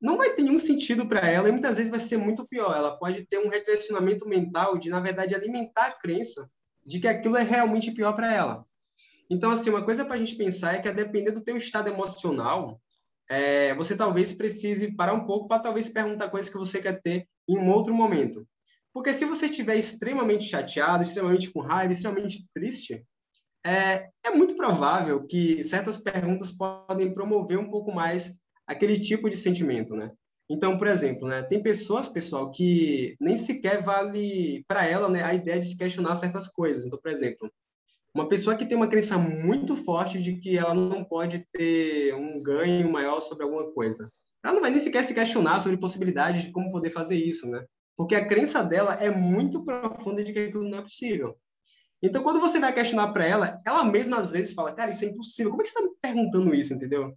não vai ter nenhum sentido para ela e muitas vezes vai ser muito pior. Ela pode ter um redirecionamento mental de, na verdade, alimentar a crença de que aquilo é realmente pior para ela. Então, assim, uma coisa para a gente pensar é que, a depender do teu estado emocional, é, você talvez precise parar um pouco para talvez perguntar coisas que você quer ter em um outro momento. Porque se você estiver extremamente chateado, extremamente com raiva, extremamente triste, é, é muito provável que certas perguntas podem promover um pouco mais aquele tipo de sentimento, né? Então, por exemplo, né, tem pessoas, pessoal, que nem sequer vale para ela né, a ideia de se questionar certas coisas. Então, por exemplo, uma pessoa que tem uma crença muito forte de que ela não pode ter um ganho maior sobre alguma coisa, ela não vai nem sequer se questionar sobre possibilidades de como poder fazer isso, né? Porque a crença dela é muito profunda de que aquilo não é possível. Então, quando você vai questionar para ela, ela mesma às vezes fala, cara, isso é impossível. Como é que você está me perguntando isso, entendeu?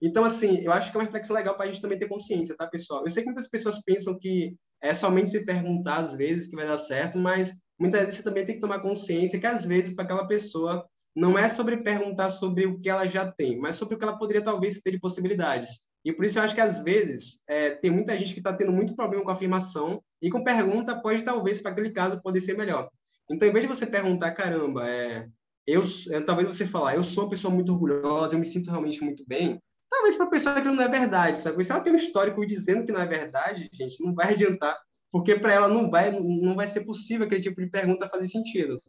Então, assim, eu acho que é uma reflexão legal para a gente também ter consciência, tá, pessoal? Eu sei que muitas pessoas pensam que é somente se perguntar às vezes que vai dar certo, mas muitas vezes você também tem que tomar consciência que às vezes para aquela pessoa não é sobre perguntar sobre o que ela já tem, mas sobre o que ela poderia talvez ter de possibilidades. E por isso eu acho que às vezes é, tem muita gente que está tendo muito problema com a afirmação e com pergunta pode talvez para aquele caso poder ser melhor. Então, em vez de você perguntar, caramba, é, eu, é, talvez você falar, eu sou uma pessoa muito orgulhosa, eu me sinto realmente muito bem, talvez para pessoa aquilo não é verdade, sabe? Se ela tem um histórico dizendo que não é verdade, gente, não vai adiantar, porque para ela não vai, não vai ser possível aquele tipo de pergunta fazer sentido.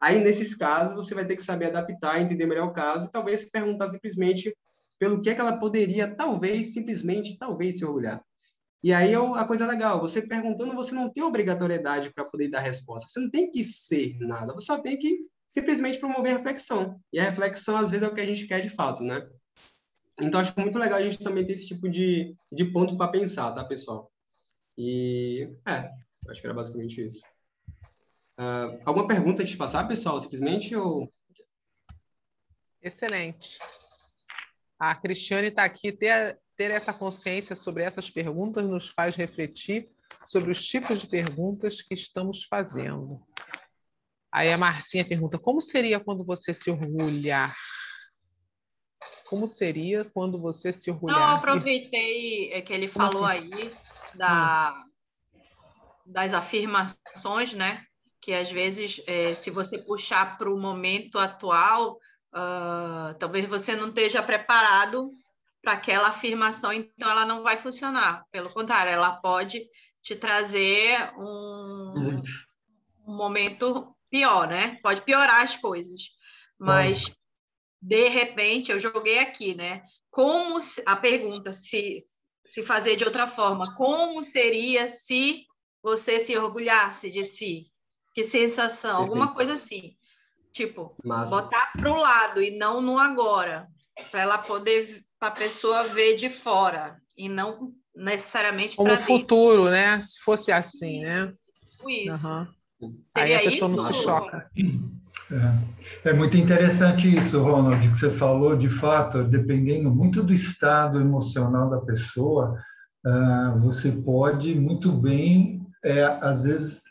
Aí, nesses casos, você vai ter que saber adaptar, entender melhor o caso, e talvez perguntar simplesmente pelo que, é que ela poderia, talvez, simplesmente, talvez, se orgulhar. E aí é a coisa legal, você perguntando, você não tem obrigatoriedade para poder dar resposta. Você não tem que ser nada, você só tem que simplesmente promover reflexão. E a reflexão, às vezes, é o que a gente quer de fato, né? Então, acho muito legal a gente também ter esse tipo de, de ponto para pensar, tá, pessoal? E, é, acho que era basicamente isso. Uh, alguma pergunta de passar, pessoal, simplesmente, ou... Excelente. A Cristiane está aqui. Ter, ter essa consciência sobre essas perguntas nos faz refletir sobre os tipos de perguntas que estamos fazendo. Aí a Marcinha pergunta: como seria quando você se orgulhar? Como seria quando você se orgulhar? Não, eu aproveitei é, que ele como falou assim? aí da, hum. das afirmações, né? Que às vezes, é, se você puxar para o momento atual, uh, talvez você não esteja preparado para aquela afirmação, então ela não vai funcionar. Pelo contrário, ela pode te trazer um, um momento pior, né? Pode piorar as coisas. Mas. De repente, eu joguei aqui, né? Como se, a pergunta, se, se fazer de outra forma, como seria se você se orgulhasse de si? Que sensação? Perfeito. Alguma coisa assim. Tipo, Massa. botar para o lado e não no agora, para ela poder, para a pessoa ver de fora e não necessariamente como futuro, né? Se fosse assim, né? Isso. Uhum. Aí a pessoa isso? não se choca. É. é. muito interessante isso, Ronald, que você falou, de fato, dependendo muito do estado emocional da pessoa, uh, você pode muito bem, é, às vezes,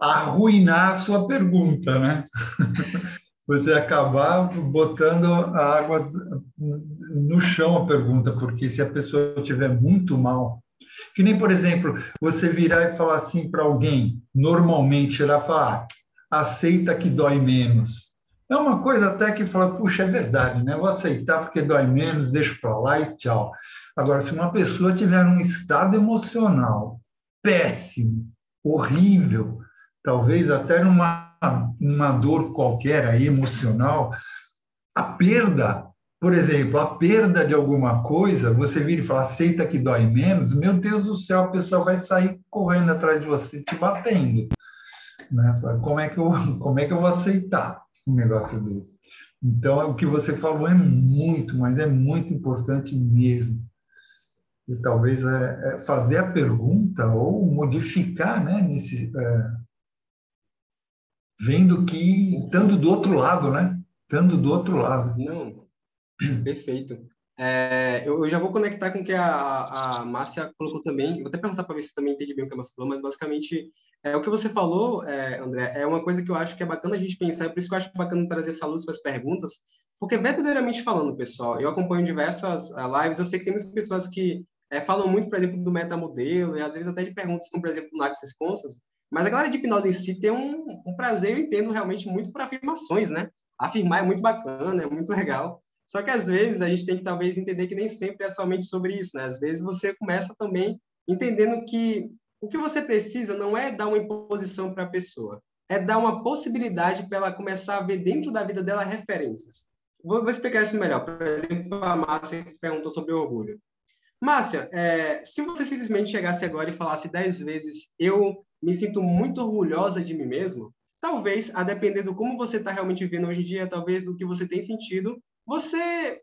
arruinar a sua pergunta, né? você acabar botando águas no chão a pergunta, porque se a pessoa estiver muito mal, que nem, por exemplo, você virar e falar assim para alguém, normalmente ela falar, ah, aceita que dói menos. É uma coisa até que fala, puxa, é verdade, né? Vou aceitar porque dói menos, deixo para lá e tchau. Agora, se uma pessoa tiver um estado emocional péssimo, horrível, talvez até numa, numa dor qualquer aí emocional, a perda por exemplo, a perda de alguma coisa, você vira e fala, aceita que dói menos, meu Deus do céu, a pessoa vai sair correndo atrás de você, te batendo. Né? Como, é que eu, como é que eu vou aceitar um negócio desse? Então, o que você falou é muito, mas é muito importante mesmo. E talvez é, é fazer a pergunta ou modificar, né? Nesse, é, vendo que, estando do outro lado, né? Estando do outro lado. Não, Perfeito. É, eu, eu, já vou conectar com o que a, a Márcia colocou também. vou até perguntar para ver se você também entende bem o que a Márcia falou, mas basicamente é, o que você falou, é, André, é uma coisa que eu acho que é bacana a gente pensar, é por isso que eu acho bacana trazer essa luz para as perguntas, porque verdadeiramente falando, pessoal, eu acompanho diversas uh, lives, eu sei que tem muitas pessoas que é, falam muito, por exemplo, do metamodelo, e às vezes até de perguntas como, por exemplo, no Axis Conscious, mas a galera de hipnose em si tem um, um prazer, eu entendo realmente muito por afirmações, né? Afirmar é muito bacana, é muito legal, só que às vezes a gente tem que talvez entender que nem sempre é somente sobre isso, né? Às vezes você começa também entendendo que o que você precisa não é dar uma imposição para a pessoa, é dar uma possibilidade para ela começar a ver dentro da vida dela referências. Vou, vou explicar isso melhor. Por exemplo, a Márcia perguntou sobre orgulho. Márcia, é, se você simplesmente chegasse agora e falasse dez vezes eu me sinto muito orgulhosa de mim mesmo, talvez, a depender do como você está realmente vivendo hoje em dia, talvez do que você tem sentido, você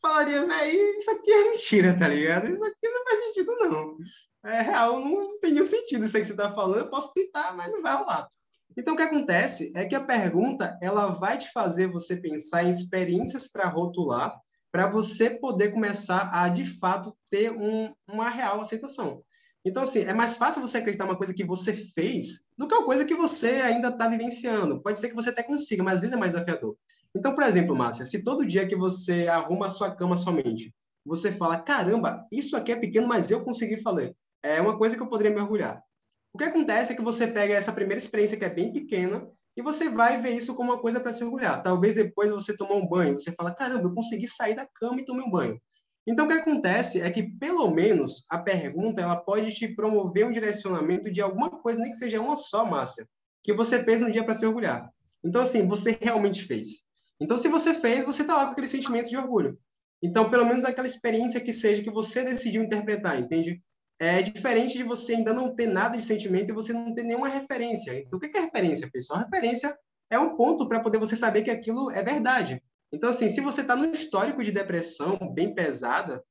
falaria, velho, isso aqui é mentira, tá ligado? Isso aqui não faz sentido, não. É real, não tem nenhum sentido isso aí que você tá falando. Eu posso tentar, mas não vai rolar. Então, o que acontece é que a pergunta ela vai te fazer você pensar em experiências para rotular, para você poder começar a, de fato, ter um, uma real aceitação. Então, assim, é mais fácil você acreditar uma coisa que você fez do que uma coisa que você ainda está vivenciando. Pode ser que você até consiga, mas às vezes é mais desafiador. Então, por exemplo, Márcia, se todo dia que você arruma a sua cama somente, você fala, caramba, isso aqui é pequeno, mas eu consegui fazer. É uma coisa que eu poderia me orgulhar. O que acontece é que você pega essa primeira experiência que é bem pequena e você vai ver isso como uma coisa para se orgulhar. Talvez depois você tomar um banho, você fala, caramba, eu consegui sair da cama e tomei um banho. Então, o que acontece é que, pelo menos, a pergunta ela pode te promover um direcionamento de alguma coisa, nem que seja uma só, Márcia, que você fez no dia para se orgulhar. Então, assim, você realmente fez. Então, se você fez, você está lá com aquele sentimento de orgulho. Então, pelo menos aquela experiência que seja que você decidiu interpretar, entende? É diferente de você ainda não ter nada de sentimento e você não ter nenhuma referência. Então, o que é referência, pessoal? referência é um ponto para poder você saber que aquilo é verdade. Então, assim, se você está no histórico de depressão bem pesada,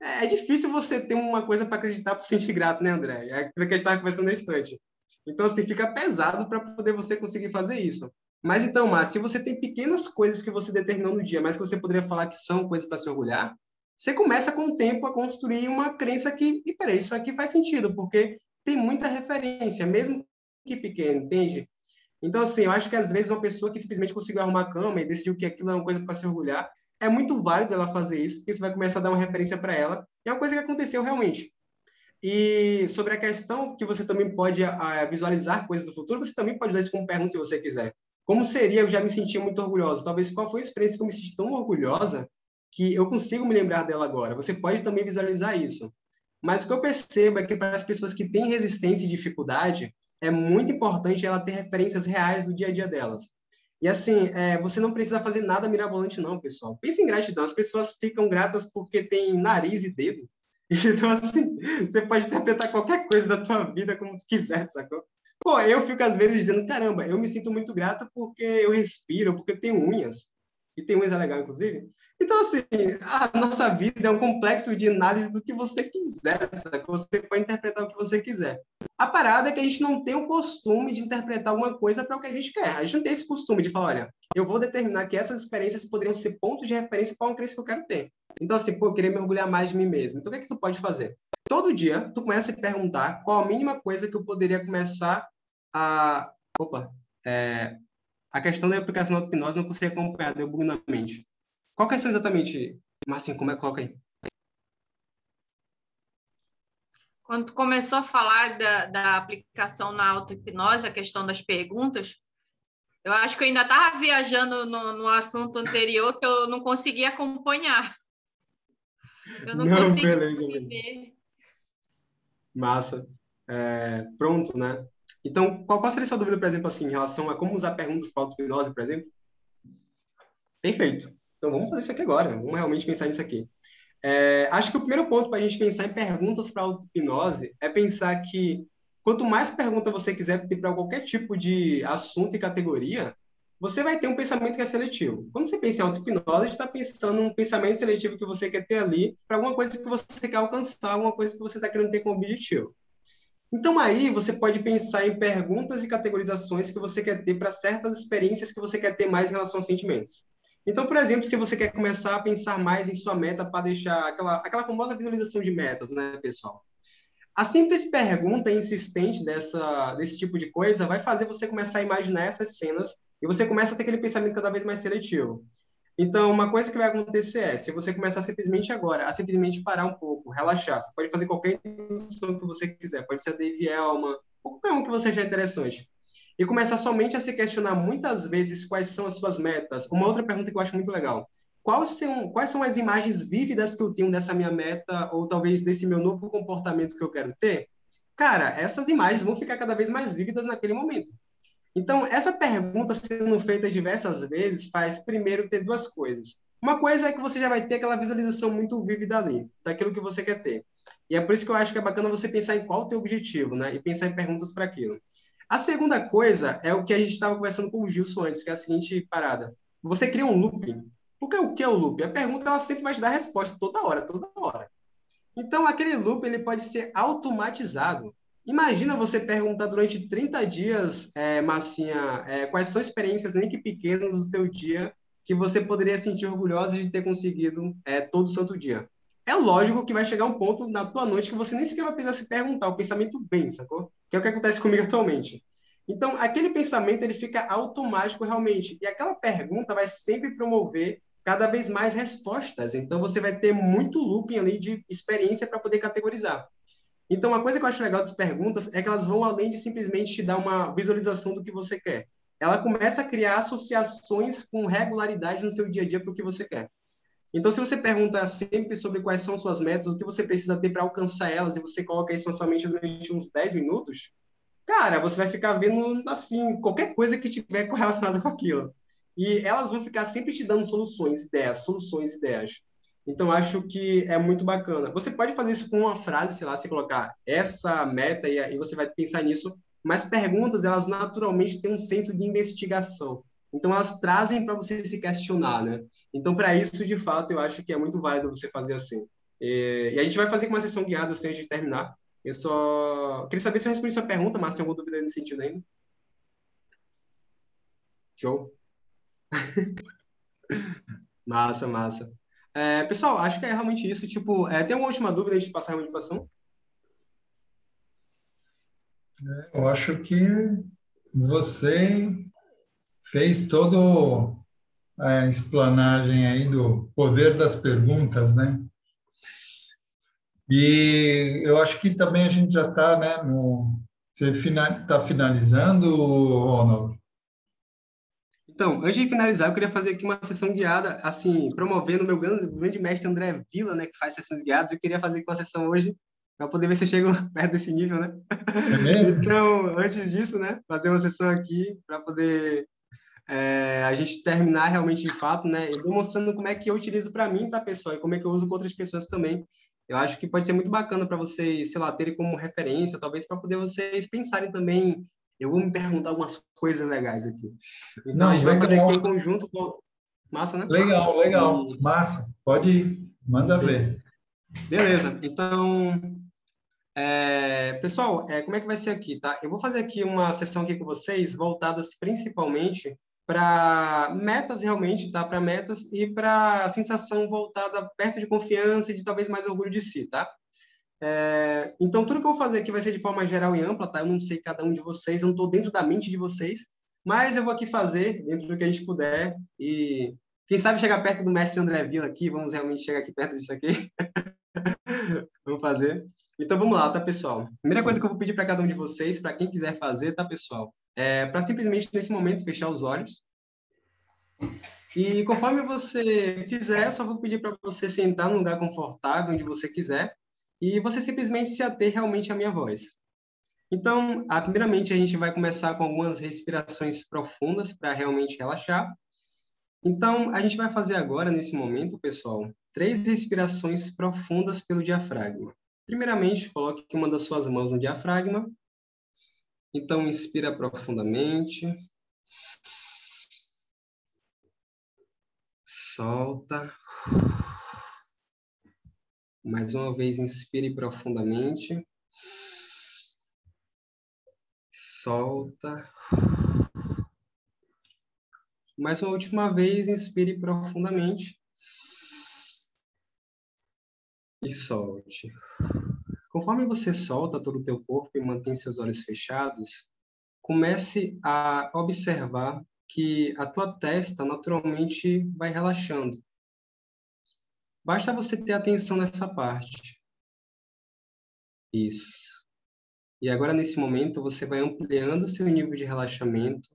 é difícil você ter uma coisa para acreditar para sentir grato, né, André? É aquilo que a gente estava conversando no instante. Então, assim, fica pesado para poder você conseguir fazer isso. Mas então, Márcio, se você tem pequenas coisas que você determinou no dia, mas que você poderia falar que são coisas para se orgulhar, você começa com o tempo a construir uma crença que, e peraí, isso aqui faz sentido, porque tem muita referência, mesmo que pequeno, entende? Então, assim, eu acho que às vezes uma pessoa que simplesmente conseguiu arrumar a cama e decidiu que aquilo é uma coisa para se orgulhar, é muito válido ela fazer isso, porque isso vai começar a dar uma referência para ela, e é uma coisa que aconteceu realmente. E sobre a questão que você também pode a, visualizar coisas do futuro, você também pode usar isso como pergunta se você quiser. Como seria eu já me sentir muito orgulhosa? Talvez qual foi a experiência que eu me senti tão orgulhosa que eu consigo me lembrar dela agora. Você pode também visualizar isso. Mas o que eu percebo é que para as pessoas que têm resistência e dificuldade, é muito importante ela ter referências reais do dia a dia delas. E assim, é, você não precisa fazer nada mirabolante não, pessoal. Pense em gratidão. As pessoas ficam gratas porque têm nariz e dedo. Então, assim, você pode interpretar qualquer coisa da tua vida como tu quiser, sacou? Pô, eu fico às vezes dizendo, caramba, eu me sinto muito grata porque eu respiro, porque eu tenho unhas. E tem unhas é legal, inclusive. Então, assim, a nossa vida é um complexo de análise do que você quiser, sabe? Você pode interpretar o que você quiser. A parada é que a gente não tem o costume de interpretar alguma coisa para o que a gente quer. A gente não tem esse costume de falar, olha, eu vou determinar que essas experiências poderiam ser pontos de referência para uma crença que eu quero ter. Então, assim, pô, eu queria mergulhar mais de mim mesmo. Então, o que é que tu pode fazer? Todo dia, tu começa a perguntar qual a mínima coisa que eu poderia começar a... Opa! É... A questão da aplicação da hipnose não consegui acompanhar, deu bug na mente. Qual questão exatamente, Marcinho? Como é que coloca aí? Quando tu começou a falar da, da aplicação na auto-hipnose, a questão das perguntas, eu acho que eu ainda estava viajando no, no, assunto anterior que eu não conseguia acompanhar. Eu não, não consigo beleza, entender. Massa. É, pronto, né? Então, qual, qual seria a sua dúvida, por exemplo, assim, em relação a como usar perguntas para auto-hipnose, por exemplo? Perfeito. Então vamos fazer isso aqui agora, vamos realmente pensar nisso aqui. É, acho que o primeiro ponto para a gente pensar em perguntas para auto-hipnose é pensar que quanto mais pergunta você quiser ter para qualquer tipo de assunto e categoria, você vai ter um pensamento que é seletivo. Quando você pensa em auto-hipnose, está pensando num pensamento seletivo que você quer ter ali para alguma coisa que você quer alcançar, alguma coisa que você está querendo ter como objetivo. Então, aí você pode pensar em perguntas e categorizações que você quer ter para certas experiências que você quer ter mais em relação aos sentimentos. Então, por exemplo, se você quer começar a pensar mais em sua meta para deixar aquela, aquela famosa visualização de metas, né, pessoal? A simples pergunta insistente dessa, desse tipo de coisa vai fazer você começar a imaginar essas cenas e você começa a ter aquele pensamento cada vez mais seletivo. Então, uma coisa que vai acontecer é, se você começar simplesmente agora, a simplesmente parar um pouco, relaxar, você pode fazer qualquer instrução que você quiser, pode ser a Dave Elman, qualquer um que você achar interessante e começar somente a se questionar muitas vezes quais são as suas metas. Uma outra pergunta que eu acho muito legal. Quais são, quais são as imagens vívidas que eu tenho dessa minha meta ou talvez desse meu novo comportamento que eu quero ter? Cara, essas imagens vão ficar cada vez mais vívidas naquele momento. Então, essa pergunta sendo feita diversas vezes faz primeiro ter duas coisas. Uma coisa é que você já vai ter aquela visualização muito vívida ali, daquilo que você quer ter. E é por isso que eu acho que é bacana você pensar em qual o teu objetivo, né? E pensar em perguntas para aquilo. A segunda coisa é o que a gente estava conversando com o Gilson antes, que é a seguinte parada. Você cria um looping. Porque o que é o loop? A pergunta ela sempre vai te dar a resposta toda hora, toda hora. Então, aquele loop ele pode ser automatizado. Imagina você perguntar durante 30 dias, é, Massinha, é, quais são experiências, nem que pequenas, do teu dia que você poderia sentir orgulhosa de ter conseguido é, todo santo dia. É lógico que vai chegar um ponto na tua noite que você nem sequer vai precisar se perguntar, o pensamento vem, sacou? Que é o que acontece comigo atualmente. Então, aquele pensamento ele fica automático realmente. E aquela pergunta vai sempre promover cada vez mais respostas. Então, você vai ter muito looping ali de experiência para poder categorizar. Então, uma coisa que eu acho legal das perguntas é que elas vão além de simplesmente te dar uma visualização do que você quer. Ela começa a criar associações com regularidade no seu dia a dia para o que você quer. Então, se você pergunta sempre sobre quais são suas metas, o que você precisa ter para alcançar elas, e você coloca isso na sua mente durante uns 10 minutos, cara, você vai ficar vendo, assim, qualquer coisa que tiver correlacionada com aquilo. E elas vão ficar sempre te dando soluções, ideias, soluções, ideias. Então, acho que é muito bacana. Você pode fazer isso com uma frase, sei lá, se colocar essa meta e, e você vai pensar nisso, mas perguntas, elas naturalmente têm um senso de investigação. Então, elas trazem para você se questionar, né? Então, para isso, de fato, eu acho que é muito válido você fazer assim. E, e a gente vai fazer com uma sessão guiada assim, antes de terminar. Eu só queria saber se eu respondi sua pergunta, mas tem alguma dúvida nesse sentido ainda? Show. massa, massa. É, pessoal, acho que é realmente isso. Tipo, é, tem uma última dúvida antes de passar a última É, eu acho que você fez todo a explanagem aí do poder das perguntas, né? E eu acho que também a gente já está, né, no, você está finalizando, Ronald? Então, antes de finalizar, eu queria fazer aqui uma sessão guiada, assim, promovendo o meu grande mestre André Vila, né, que faz sessões guiadas. Eu queria fazer aqui uma sessão hoje para poder ver se eu chego perto desse nível, né? É então, antes disso, né, fazer uma sessão aqui para poder é, a gente terminar realmente de fato, né, demonstrando como é que eu utilizo para mim, tá, pessoal, e como é que eu uso com outras pessoas também. Eu acho que pode ser muito bacana para vocês, sei lá, terem como referência, talvez para poder vocês pensarem também. Eu vou me perguntar algumas coisas legais aqui. Então, Não, a gente legal. vai fazer aqui em conjunto com. Massa, né? Legal, legal. E... Massa. Pode ir. Manda ver. Beleza. Então, é, pessoal, é, como é que vai ser aqui, tá? Eu vou fazer aqui uma sessão aqui com vocês, voltadas principalmente para metas realmente, tá? Para metas e para sensação voltada perto de confiança e de talvez mais orgulho de si, tá? É, então, tudo que eu vou fazer aqui vai ser de forma geral e ampla, tá? Eu não sei cada um de vocês, eu não estou dentro da mente de vocês, mas eu vou aqui fazer dentro do que a gente puder e quem sabe chegar perto do mestre André Vila aqui, vamos realmente chegar aqui perto disso aqui. vamos fazer. Então, vamos lá, tá, pessoal? Primeira coisa que eu vou pedir para cada um de vocês, para quem quiser fazer, tá, pessoal? É, para simplesmente nesse momento fechar os olhos. E conforme você fizer, eu só vou pedir para você sentar num lugar confortável, onde você quiser, e você simplesmente se ater realmente à minha voz. Então, a, primeiramente, a gente vai começar com algumas respirações profundas para realmente relaxar. Então, a gente vai fazer agora, nesse momento, pessoal, três respirações profundas pelo diafragma. Primeiramente, coloque uma das suas mãos no diafragma então, inspira profundamente. Solta. Mais uma vez, inspire profundamente. Solta. Mais uma última vez, inspire profundamente. E solte. Conforme você solta todo o teu corpo e mantém seus olhos fechados, comece a observar que a tua testa naturalmente vai relaxando. Basta você ter atenção nessa parte. Isso. E agora, nesse momento, você vai ampliando o seu nível de relaxamento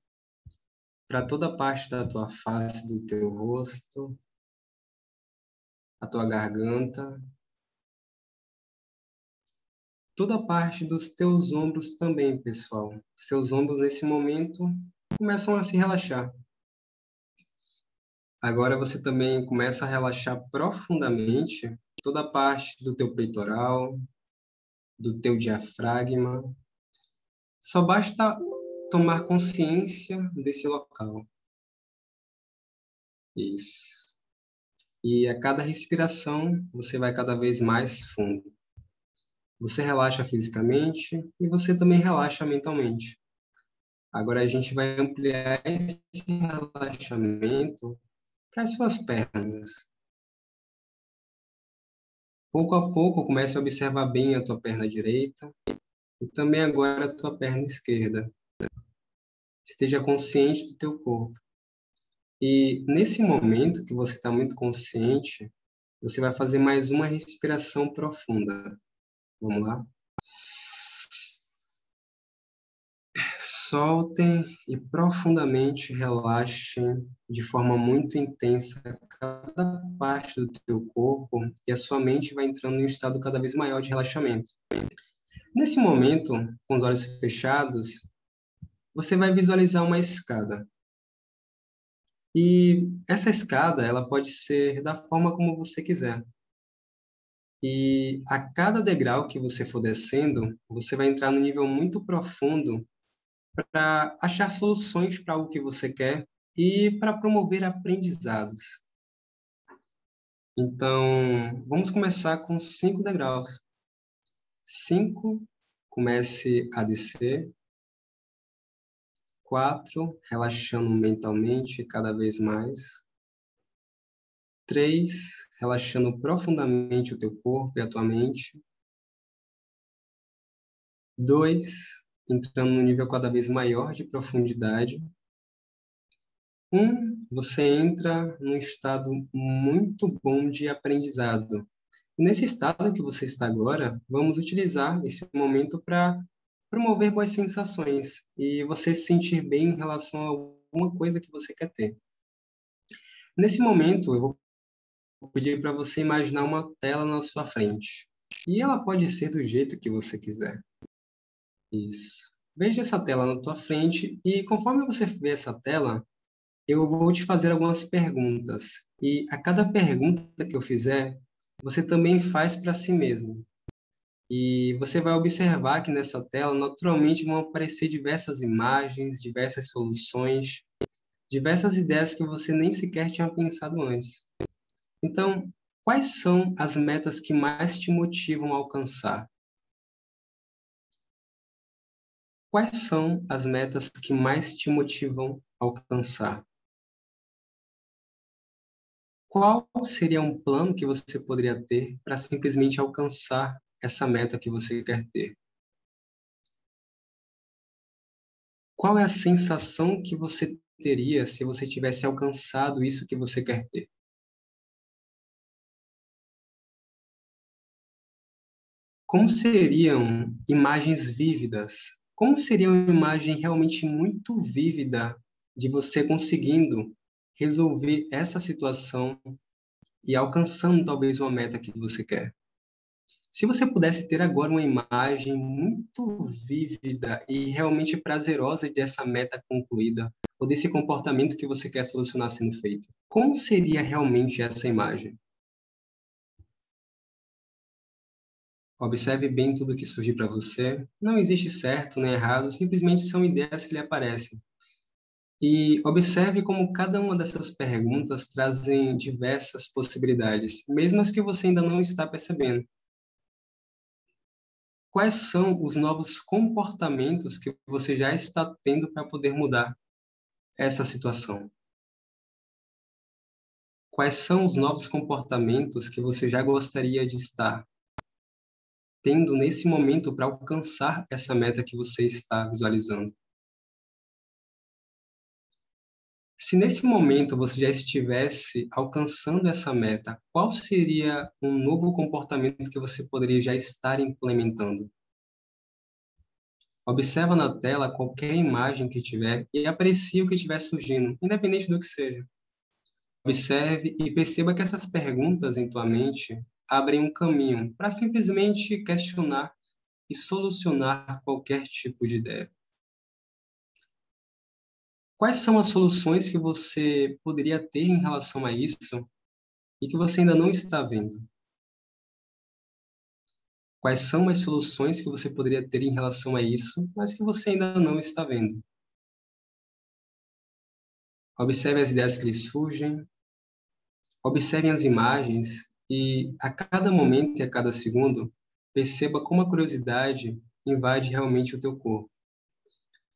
para toda a parte da tua face, do teu rosto, a tua garganta, toda parte dos teus ombros também, pessoal. Seus ombros, nesse momento, começam a se relaxar. Agora você também começa a relaxar profundamente toda a parte do teu peitoral, do teu diafragma. Só basta tomar consciência desse local. Isso. E a cada respiração, você vai cada vez mais fundo. Você relaxa fisicamente e você também relaxa mentalmente. Agora a gente vai ampliar esse relaxamento para as suas pernas. Pouco a pouco, comece a observar bem a tua perna direita e também agora a tua perna esquerda. Esteja consciente do teu corpo. E nesse momento que você está muito consciente, você vai fazer mais uma respiração profunda. Vamos lá. Soltem e profundamente relaxem de forma muito intensa cada parte do teu corpo e a sua mente vai entrando em um estado cada vez maior de relaxamento. Nesse momento, com os olhos fechados, você vai visualizar uma escada. E essa escada, ela pode ser da forma como você quiser. E a cada degrau que você for descendo, você vai entrar num nível muito profundo para achar soluções para o que você quer e para promover aprendizados. Então, vamos começar com cinco degraus. Cinco, comece a descer. Quatro, relaxando mentalmente cada vez mais. Três, relaxando profundamente o teu corpo e a tua mente. Dois, entrando num nível cada vez maior de profundidade. Um, você entra num estado muito bom de aprendizado. E nesse estado que você está agora, vamos utilizar esse momento para promover boas sensações e você se sentir bem em relação a alguma coisa que você quer ter. Nesse momento, eu vou pedir para você imaginar uma tela na sua frente. E ela pode ser do jeito que você quiser. Isso. Veja essa tela na tua frente e conforme você vê essa tela, eu vou te fazer algumas perguntas. E a cada pergunta que eu fizer, você também faz para si mesmo. E você vai observar que nessa tela, naturalmente, vão aparecer diversas imagens, diversas soluções, diversas ideias que você nem sequer tinha pensado antes. Então, quais são as metas que mais te motivam a alcançar? Quais são as metas que mais te motivam a alcançar? Qual seria um plano que você poderia ter para simplesmente alcançar essa meta que você quer ter? Qual é a sensação que você teria se você tivesse alcançado isso que você quer ter? Como seriam imagens vívidas? Como seria uma imagem realmente muito vívida de você conseguindo resolver essa situação e alcançando talvez uma meta que você quer? Se você pudesse ter agora uma imagem muito vívida e realmente prazerosa dessa meta concluída, ou desse comportamento que você quer solucionar sendo feito, como seria realmente essa imagem? Observe bem tudo que surgir para você. Não existe certo nem errado, simplesmente são ideias que lhe aparecem. E observe como cada uma dessas perguntas trazem diversas possibilidades, mesmo as que você ainda não está percebendo quais são os novos comportamentos que você já está tendo para poder mudar essa situação? Quais são os novos comportamentos que você já gostaria de estar tendo nesse momento para alcançar essa meta que você está visualizando? Se nesse momento você já estivesse alcançando essa meta, qual seria um novo comportamento que você poderia já estar implementando? Observa na tela qualquer imagem que tiver e aprecie o que estiver surgindo, independente do que seja. Observe e perceba que essas perguntas em tua mente abrem um caminho para simplesmente questionar e solucionar qualquer tipo de ideia. Quais são as soluções que você poderia ter em relação a isso e que você ainda não está vendo? Quais são as soluções que você poderia ter em relação a isso, mas que você ainda não está vendo? Observe as ideias que lhe surgem, observe as imagens e, a cada momento e a cada segundo, perceba como a curiosidade invade realmente o teu corpo.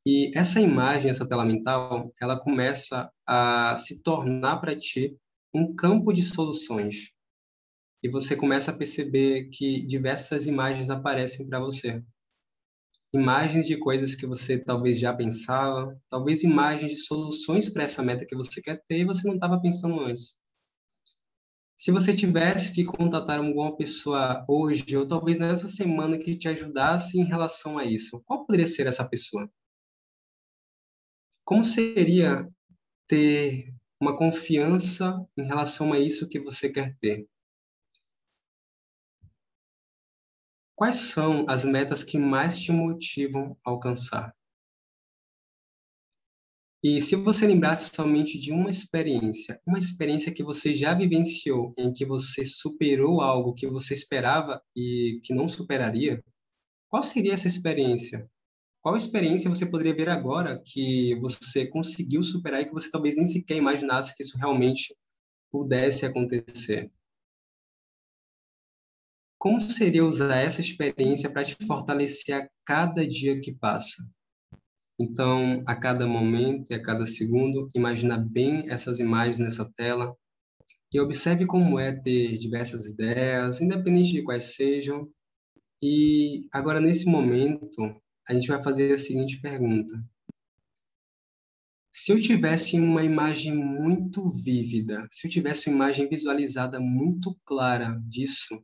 E essa imagem, essa tela mental, ela começa a se tornar para ti um campo de soluções e você começa a perceber que diversas imagens aparecem para você. Imagens de coisas que você talvez já pensava, talvez imagens de soluções para essa meta que você quer ter e você não estava pensando antes. Se você tivesse que contatar alguma pessoa hoje, ou talvez nessa semana que te ajudasse em relação a isso, qual poderia ser essa pessoa? Como seria ter uma confiança em relação a isso que você quer ter? Quais são as metas que mais te motivam a alcançar? E se você lembrasse somente de uma experiência, uma experiência que você já vivenciou, em que você superou algo que você esperava e que não superaria, qual seria essa experiência? Qual experiência você poderia ver agora que você conseguiu superar e que você talvez nem sequer imaginasse que isso realmente pudesse acontecer? Como seria usar essa experiência para te fortalecer a cada dia que passa? Então, a cada momento e a cada segundo, imagina bem essas imagens nessa tela e observe como é ter diversas ideias, independente de quais sejam. E agora, nesse momento, a gente vai fazer a seguinte pergunta. Se eu tivesse uma imagem muito vívida, se eu tivesse uma imagem visualizada muito clara disso,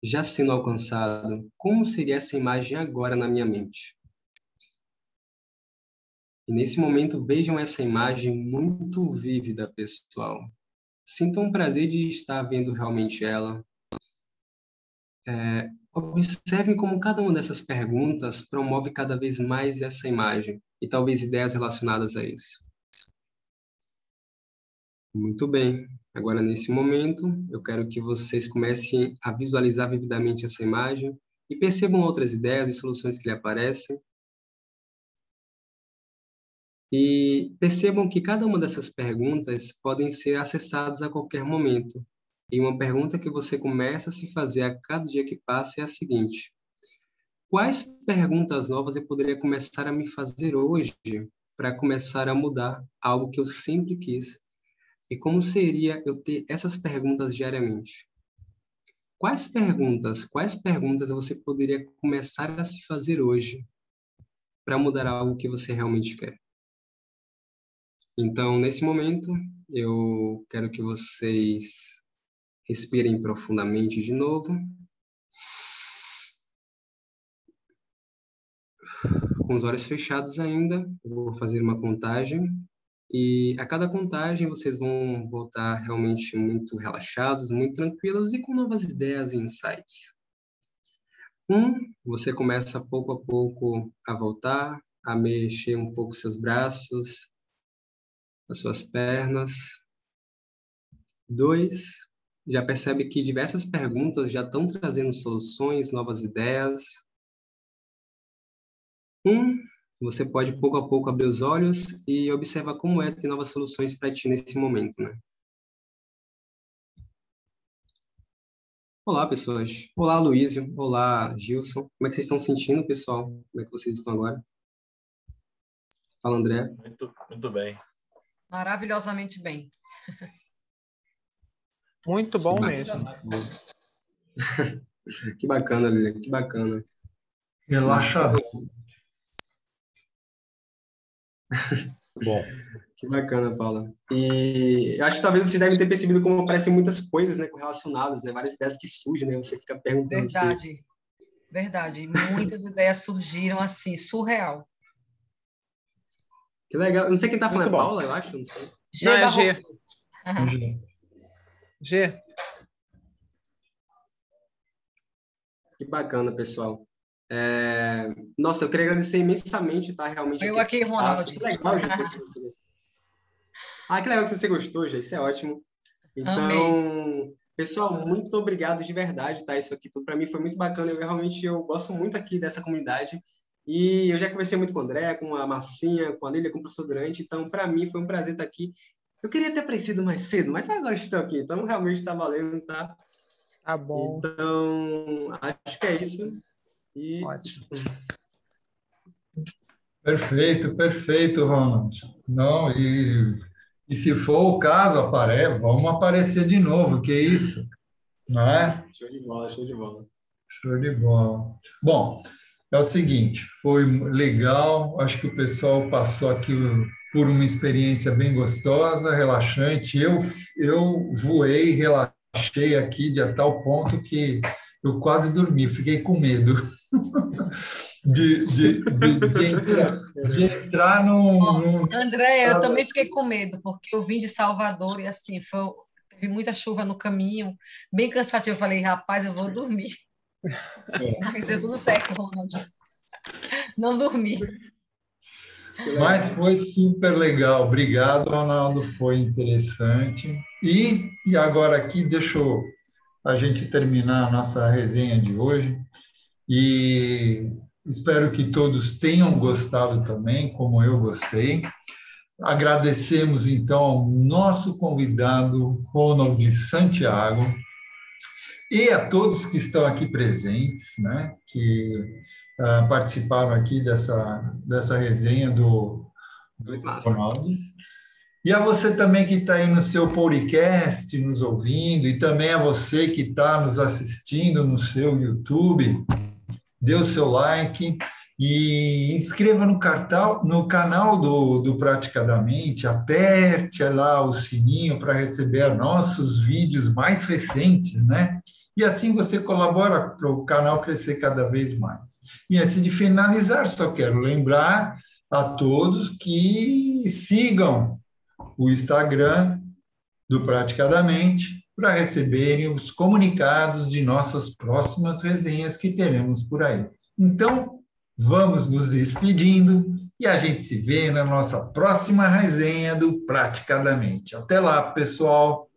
já sendo alcançado, como seria essa imagem agora na minha mente? E nesse momento, vejam essa imagem muito vívida, pessoal. Sintam o prazer de estar vendo realmente ela. É, observem como cada uma dessas perguntas promove cada vez mais essa imagem e talvez ideias relacionadas a isso. Muito bem. Agora, nesse momento, eu quero que vocês comecem a visualizar vividamente essa imagem e percebam outras ideias e soluções que lhe aparecem. E percebam que cada uma dessas perguntas podem ser acessadas a qualquer momento. E uma pergunta que você começa a se fazer a cada dia que passa é a seguinte: Quais perguntas novas eu poderia começar a me fazer hoje para começar a mudar algo que eu sempre quis? E como seria eu ter essas perguntas diariamente? Quais perguntas, quais perguntas você poderia começar a se fazer hoje para mudar algo que você realmente quer? Então, nesse momento, eu quero que vocês respirem profundamente de novo. com os olhos fechados ainda, vou fazer uma contagem e a cada contagem vocês vão voltar realmente muito relaxados, muito tranquilos e com novas ideias e insights. Um, você começa pouco a pouco a voltar, a mexer um pouco seus braços, as suas pernas. Dois, já percebe que diversas perguntas já estão trazendo soluções, novas ideias, um, você pode pouco a pouco abrir os olhos e observar como é ter novas soluções para ti nesse momento, né? Olá, pessoas. Olá, Luísio. Olá, Gilson. Como é que vocês estão sentindo, pessoal? Como é que vocês estão agora? Fala, André. Muito, muito bem. Maravilhosamente bem. Muito bom que mesmo. que bacana, Lilian. Que bacana. Relaxador. Bom. Que bacana, Paula. E acho que talvez vocês devem ter percebido como aparecem muitas coisas né, correlacionadas, né, várias ideias que surgem, né? Você fica perguntando. Verdade, assim. verdade. Muitas ideias surgiram assim, surreal. Que legal. Não sei quem está falando, é Paula, eu acho? Não sei. G. Não, é G. G. G. Que bacana, pessoal. É... Nossa, eu queria agradecer imensamente, tá? Realmente. Eu aqui, Ronaldo. Que legal, Ah, que legal que você gostou, já. Isso é ótimo. Então, Amei. pessoal, muito obrigado de verdade, tá? Isso aqui tudo para mim foi muito bacana. Eu realmente eu gosto muito aqui dessa comunidade. E eu já conversei muito com o André, com a Marcinha, com a Lília, com o professor Durante. Então, para mim foi um prazer estar aqui. Eu queria ter aparecido mais cedo, mas agora estou aqui. Então, realmente está valendo, tá? Tá bom. Então, acho que é isso. E... Ótimo. Perfeito, perfeito, Ronald. Não, e, e se for o caso, apare, vamos aparecer de novo, que isso, não é? Show de bola, show de bola. Show de bola. Bom, é o seguinte, foi legal, acho que o pessoal passou aquilo por uma experiência bem gostosa, relaxante. Eu, eu voei, relaxei aqui de a tal ponto que eu quase dormi, fiquei com medo de, de, de, de, entrar, de entrar no, André, eu também fiquei com medo, porque eu vim de Salvador e assim, foi, teve muita chuva no caminho, bem cansativo. Eu falei, rapaz, eu vou dormir. É. Mas deu tudo certo, Ronald. Não dormi. Mas foi super legal. Obrigado, Ronaldo. Foi interessante. E, e agora aqui, deixa a gente terminar a nossa resenha de hoje. E espero que todos tenham gostado também, como eu gostei. Agradecemos, então, ao nosso convidado, Ronald Santiago, e a todos que estão aqui presentes, né, que uh, participaram aqui dessa, dessa resenha do, do Ronaldo. E a você também que está aí no seu podcast, nos ouvindo, e também a você que está nos assistindo no seu YouTube, dê o seu like E inscreva no, cartal, no canal do, do Praticadamente, aperte lá o sininho para receber nossos vídeos mais recentes, né? E assim você colabora para o canal crescer cada vez mais. E antes de finalizar, só quero lembrar a todos que sigam o Instagram do Praticadamente para receberem os comunicados de nossas próximas resenhas que teremos por aí. Então, vamos nos despedindo e a gente se vê na nossa próxima resenha do Praticadamente. Até lá, pessoal!